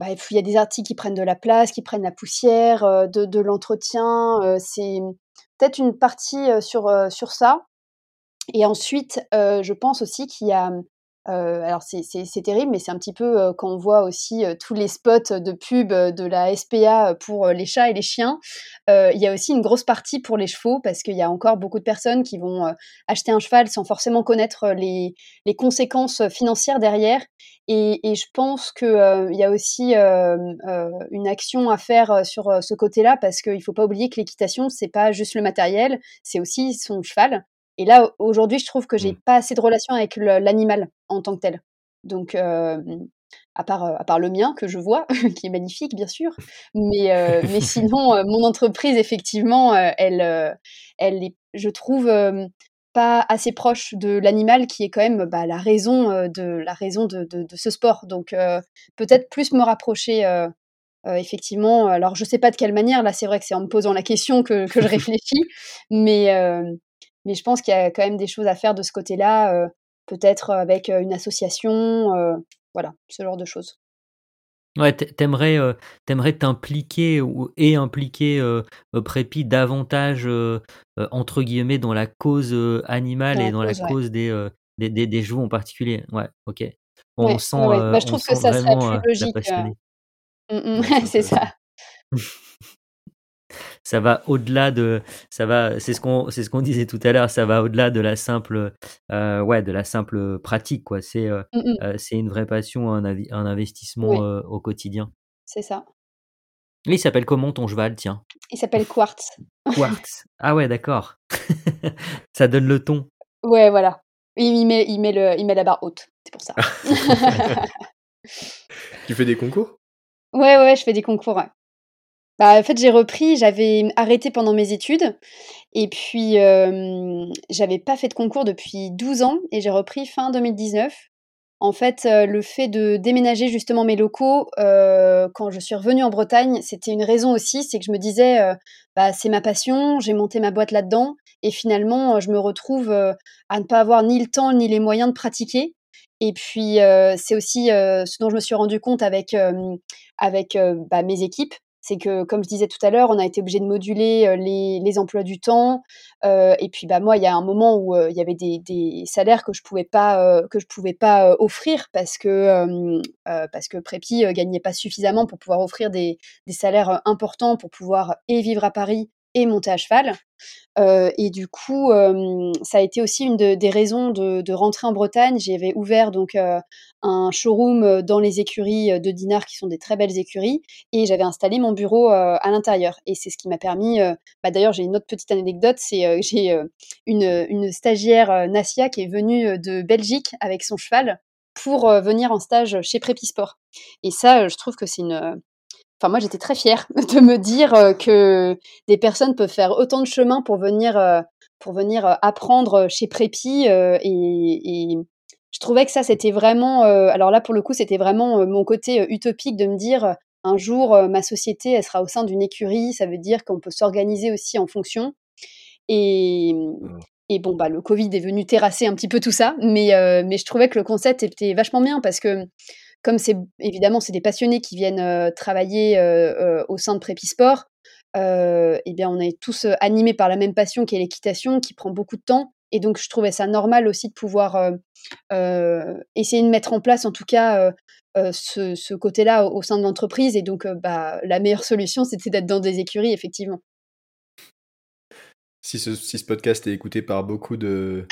[SPEAKER 1] bah, il y a des articles qui prennent de la place, qui prennent la poussière, de, de l'entretien. c'est peut-être une partie sur sur ça. Et ensuite, je pense aussi qu'il y a alors c'est terrible, mais c'est un petit peu quand on voit aussi tous les spots de pub de la SPA pour les chats et les chiens. Il y a aussi une grosse partie pour les chevaux parce qu'il y a encore beaucoup de personnes qui vont acheter un cheval sans forcément connaître les, les conséquences financières derrière. Et, et je pense qu'il il y a aussi une action à faire sur ce côté-là parce qu'il ne faut pas oublier que l'équitation, c'est pas juste le matériel, c'est aussi son cheval. Et là, aujourd'hui, je trouve que j'ai mmh. pas assez de relation avec l'animal en tant que tel. Donc, à, part, à part le mien que je vois, qui est magnifique, bien sûr. Mais, mais sinon, mon entreprise, effectivement, elle, elle est, je trouve, pas assez proche de l'animal qui est quand même bah, la raison, de, la raison de, de, ce sport. Donc, peut-être plus me rapprocher. effectivement, alors je sais pas de quelle manière, là c'est vrai que c'est en me posant la question que, que je réfléchis, mais, mais je pense qu'il y a quand même des choses à faire de ce côté-là, euh, peut-être avec euh, une association, euh, voilà, ce genre de choses.
[SPEAKER 3] Ouais, t'aimerais, t'aimerais t'impliquer ou, et impliquer Prépi davantage, entre guillemets, dans la cause animale et dans la cause des, des, des, des, joues en particulier. Ouais, ok.
[SPEAKER 1] on sent, bah, je trouve que ça serait plus logique. Mmh, mmh, c'est ça.
[SPEAKER 3] ça va au-delà de ça va c'est ce qu'on c'est ce qu'on disait tout à l'heure ça va au-delà de la simple euh, ouais de la simple pratique quoi. C'est euh, mmh euh, c'est une vraie passion un, un investissement au quotidien.
[SPEAKER 1] C'est ça.
[SPEAKER 3] Il s'appelle comment ton cheval tiens?
[SPEAKER 1] Il s'appelle Quartz.
[SPEAKER 3] Quartz. Ah ouais d'accord. Ça donne le ton.
[SPEAKER 1] Ouais voilà. Il met il met le il met la barre haute c'est pour ça.
[SPEAKER 2] Tu fais des concours?
[SPEAKER 1] Ouais ouais je fais des concours ouais. Bah, en fait, j'ai repris, j'avais arrêté pendant mes études et puis, j'avais pas fait de concours depuis 12 ans et j'ai repris fin 2019. En fait, le fait de déménager justement mes locaux, quand je suis revenue en Bretagne, c'était une raison aussi, c'est que je me disais, «Bah, c'est ma passion, j'ai monté ma boîte là-dedans» et finalement, je me retrouve, à ne pas avoir ni le temps ni les moyens de pratiquer et puis, c'est aussi, ce dont je me suis rendu compte avec, avec, bah, mes équipes c'est que, comme je disais tout à l'heure, on a été obligé de moduler les, emplois du temps. et puis, bah, moi, il y a un moment où il y avait des, salaires que je pouvais pas que je pouvais pas offrir parce que parce que Prépi gagnait pas suffisamment pour pouvoir offrir des, des salaires importants pour pouvoir et vivre à Paris et monter à cheval. et du coup, ça a été aussi une des raisons de, rentrer en Bretagne. J'avais ouvert donc un showroom dans les écuries de Dinard, qui sont des très belles écuries, et j'avais installé mon bureau à l'intérieur. Et c'est ce qui m'a permis. Bah, d'ailleurs, j'ai une autre petite anecdote. C'est j'ai une, une, stagiaire Nassia qui est venue de Belgique avec son cheval pour venir en stage chez Prépisport. Et ça, je trouve que c'est une Enfin, moi, j'étais très fière de me dire que des personnes peuvent faire autant de chemin pour venir, pour venir apprendre chez Prépi. Et, je trouvais que ça, c'était vraiment. alors là, pour le coup, c'était vraiment mon côté utopique de me dire un jour, ma société, elle sera au sein d'une écurie. Ça veut dire qu'on peut s'organiser aussi en fonction. Et, mmh. et bon, bah, le Covid est venu terrasser un petit peu tout ça. Mais, mais je trouvais que le concept était vachement bien parce que comme c'est évidemment c'est des passionnés qui viennent travailler au sein de Prépisport, euh, eh bien on est tous animés par la même passion qui est l'équitation, qui prend beaucoup de temps. Et donc je trouvais ça normal aussi de pouvoir essayer de mettre en place en tout cas ce, côté-là au, sein de l'entreprise. Et donc bah, la meilleure solution, c'était d'être dans des écuries, effectivement
[SPEAKER 2] si ce, podcast est écouté par beaucoup de,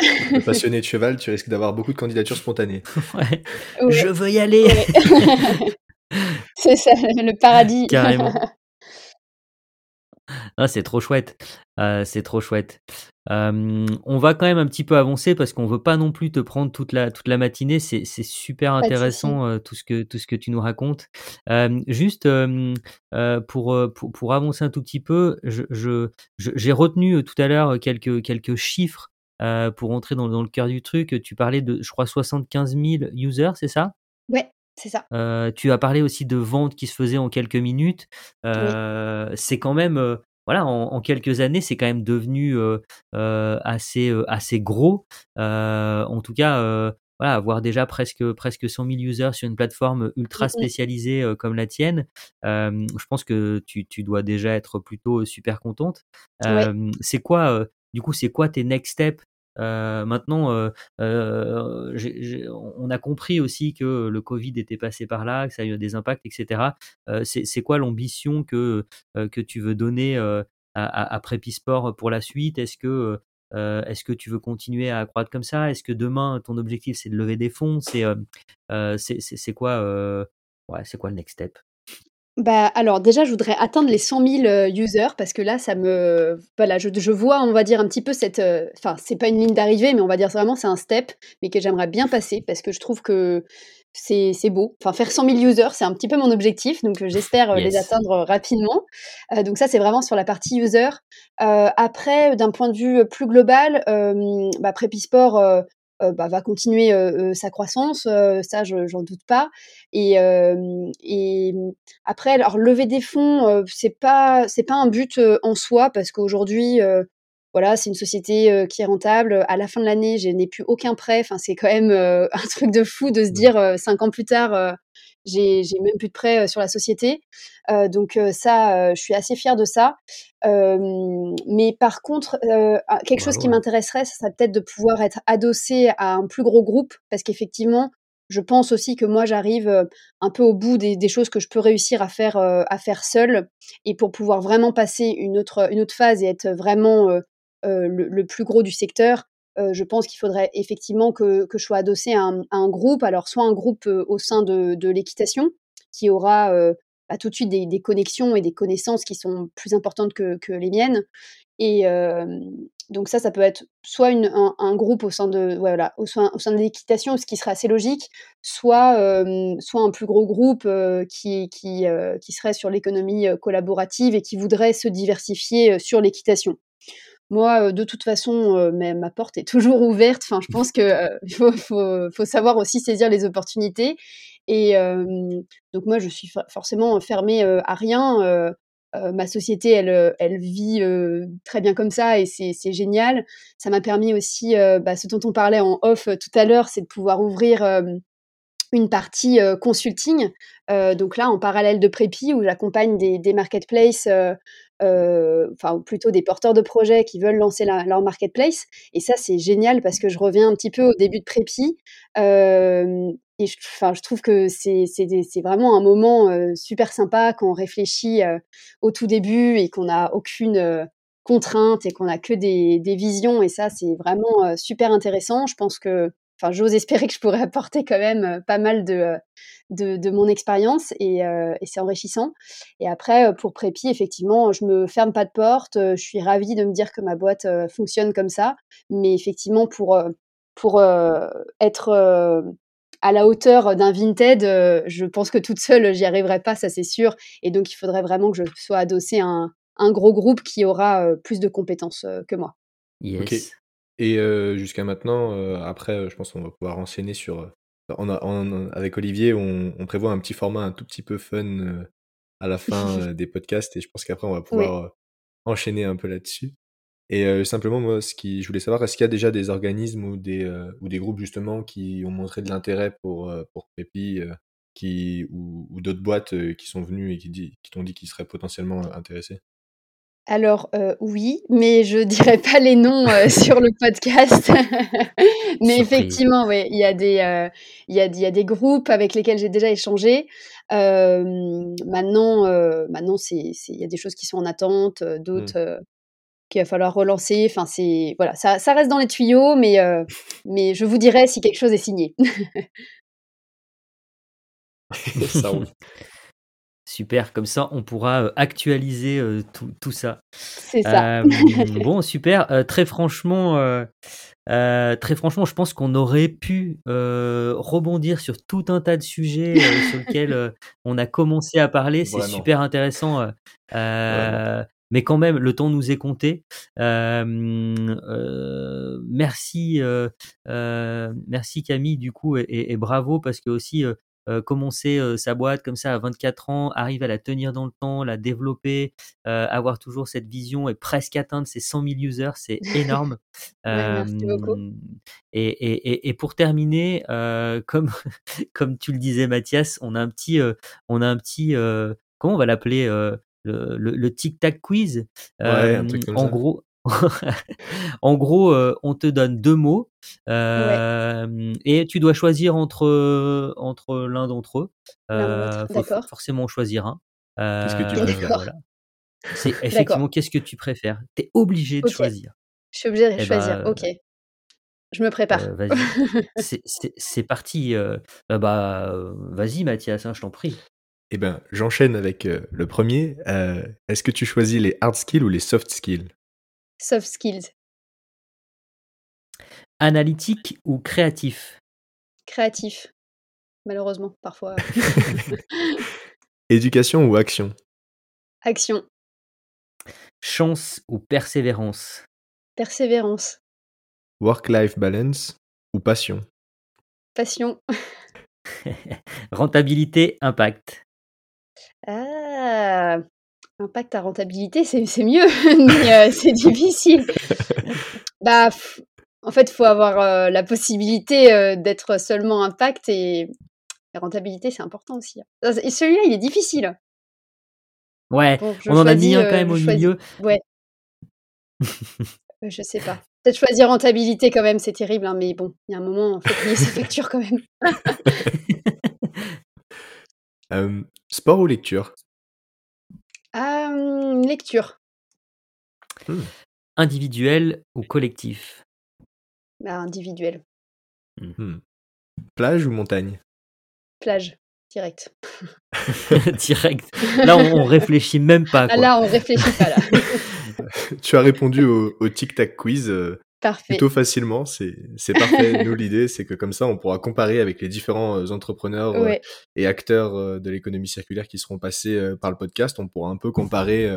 [SPEAKER 2] passionnés de cheval, tu risques d'avoir beaucoup de candidatures spontanées.
[SPEAKER 3] Ouais. Je veux y aller.
[SPEAKER 1] c'est ça, le paradis.
[SPEAKER 3] Carrément. Ah, c'est trop chouette. Euh, c'est trop chouette. On va quand même un petit peu avancer parce qu'on veut pas non plus te prendre toute la, toute la matinée. C'est, super intéressant euh, tout, ce que, tout ce que tu nous racontes. juste euh, pour, pour, pour, avancer un tout petit peu, je, j'ai retenu tout à l'heure quelques, quelques chiffres pour entrer dans, dans, le cœur du truc. Tu parlais de, je crois, 75 000 users, c'est ça?
[SPEAKER 1] Ouais. C'est ça.
[SPEAKER 3] tu as parlé aussi de ventes qui se faisaient en quelques minutes. C'est quand même, voilà, en, quelques années, c'est quand même devenu assez, assez gros. en tout cas, voilà, avoir déjà presque, presque 100 000 users sur une plateforme ultra spécialisée comme la tienne, je pense que tu, tu, dois déjà être plutôt super contente. C'est quoi, du coup, c'est quoi tes next steps maintenant, on a compris aussi que le Covid était passé par là, que ça a eu des impacts, etc. c'est quoi l'ambition que, que tu veux donner à, à, Prépisport pour la suite? Est-ce que est-ce que tu veux continuer à croître comme ça? Est-ce que demain, ton objectif, c'est de lever des fonds? C'est quoi, ouais, quoi le next step?
[SPEAKER 1] Bah, alors déjà, je voudrais atteindre les 100 000 users parce que là, ça me voilà, je je vois, on va dire, un petit peu cette, enfin, c'est pas une ligne d'arrivée, mais on va dire vraiment c'est un step, mais que j'aimerais bien passer parce que je trouve que c'est c'est beau. Enfin, faire 100 000 users, c'est un petit peu mon objectif, donc j'espère, les atteindre, rapidement. donc ça, c'est vraiment sur la partie user. après, d'un point de vue, plus global, hem, bah, Prépisport, euh, bah, va continuer sa croissance, ça je j'en doute pas. Et, et après, alors lever des fonds, c'est pas c'est pas un but en soi parce qu'aujourd'hui, voilà, c'est une société qui est rentable. À la fin de l'année, je n'ai plus aucun prêt. Enfin, c'est quand même un truc de fou de se mmh. dire cinq ans plus tard, j'ai même plus de prêt sur la société. donc ça, je suis assez fière de ça. mais par contre, quelque chose qui m'intéresserait, ça serait peut-être de pouvoir être adossé à un plus gros groupe, parce qu'effectivement, je pense aussi que moi, j'arrive un peu au bout des, choses que je peux réussir à faire, à faire seule, et pour pouvoir vraiment passer une autre, une autre phase et être vraiment le, plus gros du secteur, je pense qu'il faudrait effectivement que, je sois adossée à un, groupe, alors soit un groupe au sein de, l'équitation, qui aura bah, tout de suite des, connexions et des connaissances qui sont plus importantes que, les miennes. Et donc ça, ça peut être soit un, groupe au sein de, l'équitation, ce qui serait assez logique, soit, un plus gros groupe qui serait sur l'économie collaborative et qui voudrait se diversifier sur l'équitation. Moi, de toute façon, ma porte est toujours ouverte. Enfin, je pense qu'il faut, savoir aussi saisir les opportunités. Et donc moi, je suis forcément fermée à rien. ma société, elle, elle vit très bien comme ça et c'est génial. Ça m'a permis aussi, bah, ce dont on parlait en off tout à l'heure, c'est de pouvoir ouvrir une partie consulting. donc là, en parallèle de Prépi, où j'accompagne des, marketplaces enfin plutôt des porteurs de projets qui veulent lancer leur marketplace. Et ça, c'est génial parce que je reviens un petit peu au début de Prépi. Et je, enfin, je trouve que c'est vraiment un moment super sympa quand on réfléchit au tout début et qu'on n'a aucune contrainte et qu'on a que des, des, visions. Et ça, c'est vraiment super intéressant. Je pense que enfin, j'ose espérer que je pourrais apporter quand même pas mal de, de, mon expérience et, c'est enrichissant. Et après, pour Prépi, effectivement, je me ferme pas de porte. Je suis ravie de me dire que ma boîte fonctionne comme ça. Mais effectivement, pour, pour être à la hauteur d'un Vinted, je pense que toute seule, j'y arriverai pas, ça c'est sûr. Et donc, il faudrait vraiment que je sois adossée à un, un gros groupe qui aura plus de compétences que moi.
[SPEAKER 2] Yes. Et jusqu'à maintenant, après, je pense qu'on va pouvoir enchaîner sur. On a, avec Olivier, on, prévoit un petit format un tout petit peu fun à la fin des podcasts, et je pense qu'après, on va pouvoir enchaîner un peu là-dessus. Et simplement, moi, ce qui, je voulais savoir, est-ce qu'il y a déjà des organismes ou des, ou des groupes justement qui ont montré de l'intérêt pour, pour Pépi qui, ou, ou d'autres boîtes qui sont venues et qui, qui t'ont dit qu'ils seraient potentiellement intéressés?
[SPEAKER 1] Alors, oui, mais je dirais pas les noms, sur le podcast. Mais effectivement, oui, il y a des, il y a il y a des groupes avec lesquels j'ai déjà échangé. maintenant, maintenant c'est il y a des choses qui sont en attente, d'autres, qu'il va falloir relancer. Enfin, c'est voilà, ça ça reste dans les tuyaux, mais mais je vous dirai si quelque chose est signé.
[SPEAKER 3] Ça roule. Super, comme ça on pourra actualiser tout, ça.
[SPEAKER 1] C'est ça.
[SPEAKER 3] bon, super. très franchement, très franchement, je pense qu'on aurait pu rebondir sur tout un tas de sujets sur lesquels on a commencé à parler. C'est super intéressant. mais quand même, le temps nous est compté. merci, merci Camille, du coup, et, et bravo parce que aussi euh, commencer euh, sa boîte comme ça à 24 ans, arriver à la tenir dans le temps, la développer, euh, avoir toujours cette vision et presque atteindre ses 100 000 users, c'est énorme.
[SPEAKER 1] merci beaucoup.
[SPEAKER 3] Et, et, et, pour terminer, comme, comme tu le disais Mathias, on a un petit, on a un petit comment on va l'appeler le, le, tic-tac quiz.
[SPEAKER 2] Ouais, en gros,
[SPEAKER 3] en gros, on te donne deux mots et tu dois choisir entre, entre l'un d'entre eux.
[SPEAKER 1] Il faut
[SPEAKER 3] forcément choisir un.
[SPEAKER 2] Qu'est-ce que tu préfères?
[SPEAKER 3] C'est effectivement qu'est-ce que tu préfères? Tu es obligé de choisir.
[SPEAKER 1] Je suis obligée de eh choisir, ben, ok. Je me prépare.
[SPEAKER 3] vas-y, c'est parti. bah, vas-y Mathias, hein, je t'en prie.
[SPEAKER 2] Eh ben, j'enchaîne avec le premier. Est-ce que tu choisis les hard skills ou les soft skills?
[SPEAKER 1] Soft skills.
[SPEAKER 3] Analytique ou créatif?
[SPEAKER 1] Créatif. Malheureusement, parfois.
[SPEAKER 2] Éducation ou action?
[SPEAKER 1] Action.
[SPEAKER 3] Chance ou persévérance?
[SPEAKER 1] Persévérance.
[SPEAKER 2] Work-life balance ou passion?
[SPEAKER 1] Passion.
[SPEAKER 3] Rentabilité, impact.
[SPEAKER 1] Ah, impact à rentabilité, c'est mieux, mais euh, c'est difficile. Bah, en fait, il faut avoir euh, la possibilité euh, d'être seulement impact et la rentabilité, c'est important aussi. Et celui-là, il est difficile.
[SPEAKER 3] Ouais, on en a mis un quand même au milieu.
[SPEAKER 1] Ouais. je sais pas. Peut-être choisir rentabilité quand même, c'est terrible, hein, mais bon, il y a un moment, il faut payer ses factures quand même.
[SPEAKER 2] sport ou lecture?
[SPEAKER 1] Lecture.
[SPEAKER 3] Mmh. Individuel ou collectif?
[SPEAKER 1] Bah, Individuel.
[SPEAKER 2] Mmh. Mmh. Plage ou montagne?
[SPEAKER 1] Plage, direct.
[SPEAKER 3] direct. Là, on, réfléchit même pas. Ah,
[SPEAKER 1] là, on réfléchit pas là.
[SPEAKER 2] tu as répondu au, tic-tac quiz. Euh, plutôt facilement, c'est parfait. Nous, l'idée, c'est que comme ça, on pourra comparer avec les différents euh, entrepreneurs euh, et acteurs de l'économie circulaire qui seront passés par le podcast. On pourra un peu comparer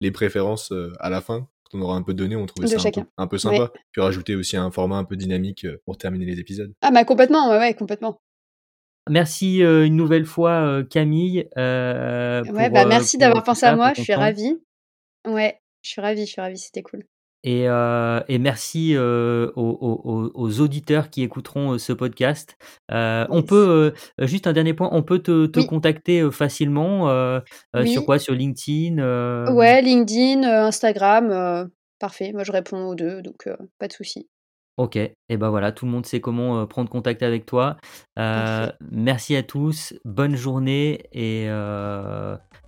[SPEAKER 2] les préférences à la fin. Quand on aura un peu donné, on trouvait ça un peu, sympa. Puis rajouter aussi un format un peu dynamique pour terminer les épisodes.
[SPEAKER 1] Ah bah complètement, ouais, ouais complètement.
[SPEAKER 3] Merci une nouvelle fois Camille.
[SPEAKER 1] ouais, bah merci d'avoir pensé à moi, je suis ravie. Ouais, je suis ravie, je suis ravie, c'était cool.
[SPEAKER 3] Et, et merci aux, auditeurs qui écouteront ce podcast. On peut, juste un dernier point, on peut te, contacter facilement sur quoi? Sur LinkedIn
[SPEAKER 1] Ouais, LinkedIn, Instagram, parfait. Moi, je réponds aux deux, donc pas de souci.
[SPEAKER 3] Ok, et ben voilà, tout le monde sait comment prendre contact avec toi. merci à tous, bonne journée et,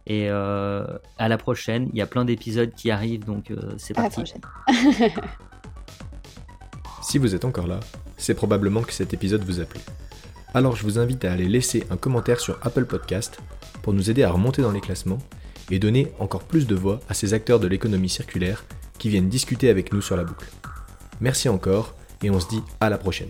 [SPEAKER 3] et à la prochaine. Il y a plein d'épisodes qui arrivent, donc c'est parti.
[SPEAKER 2] si vous êtes encore là, c'est probablement que cet épisode vous a plu. Alors je vous invite à aller laisser un commentaire sur Apple Podcast pour nous aider à remonter dans les classements et donner encore plus de voix à ces acteurs de l'économie circulaire qui viennent discuter avec nous sur la boucle. Merci encore et on se dit à la prochaine.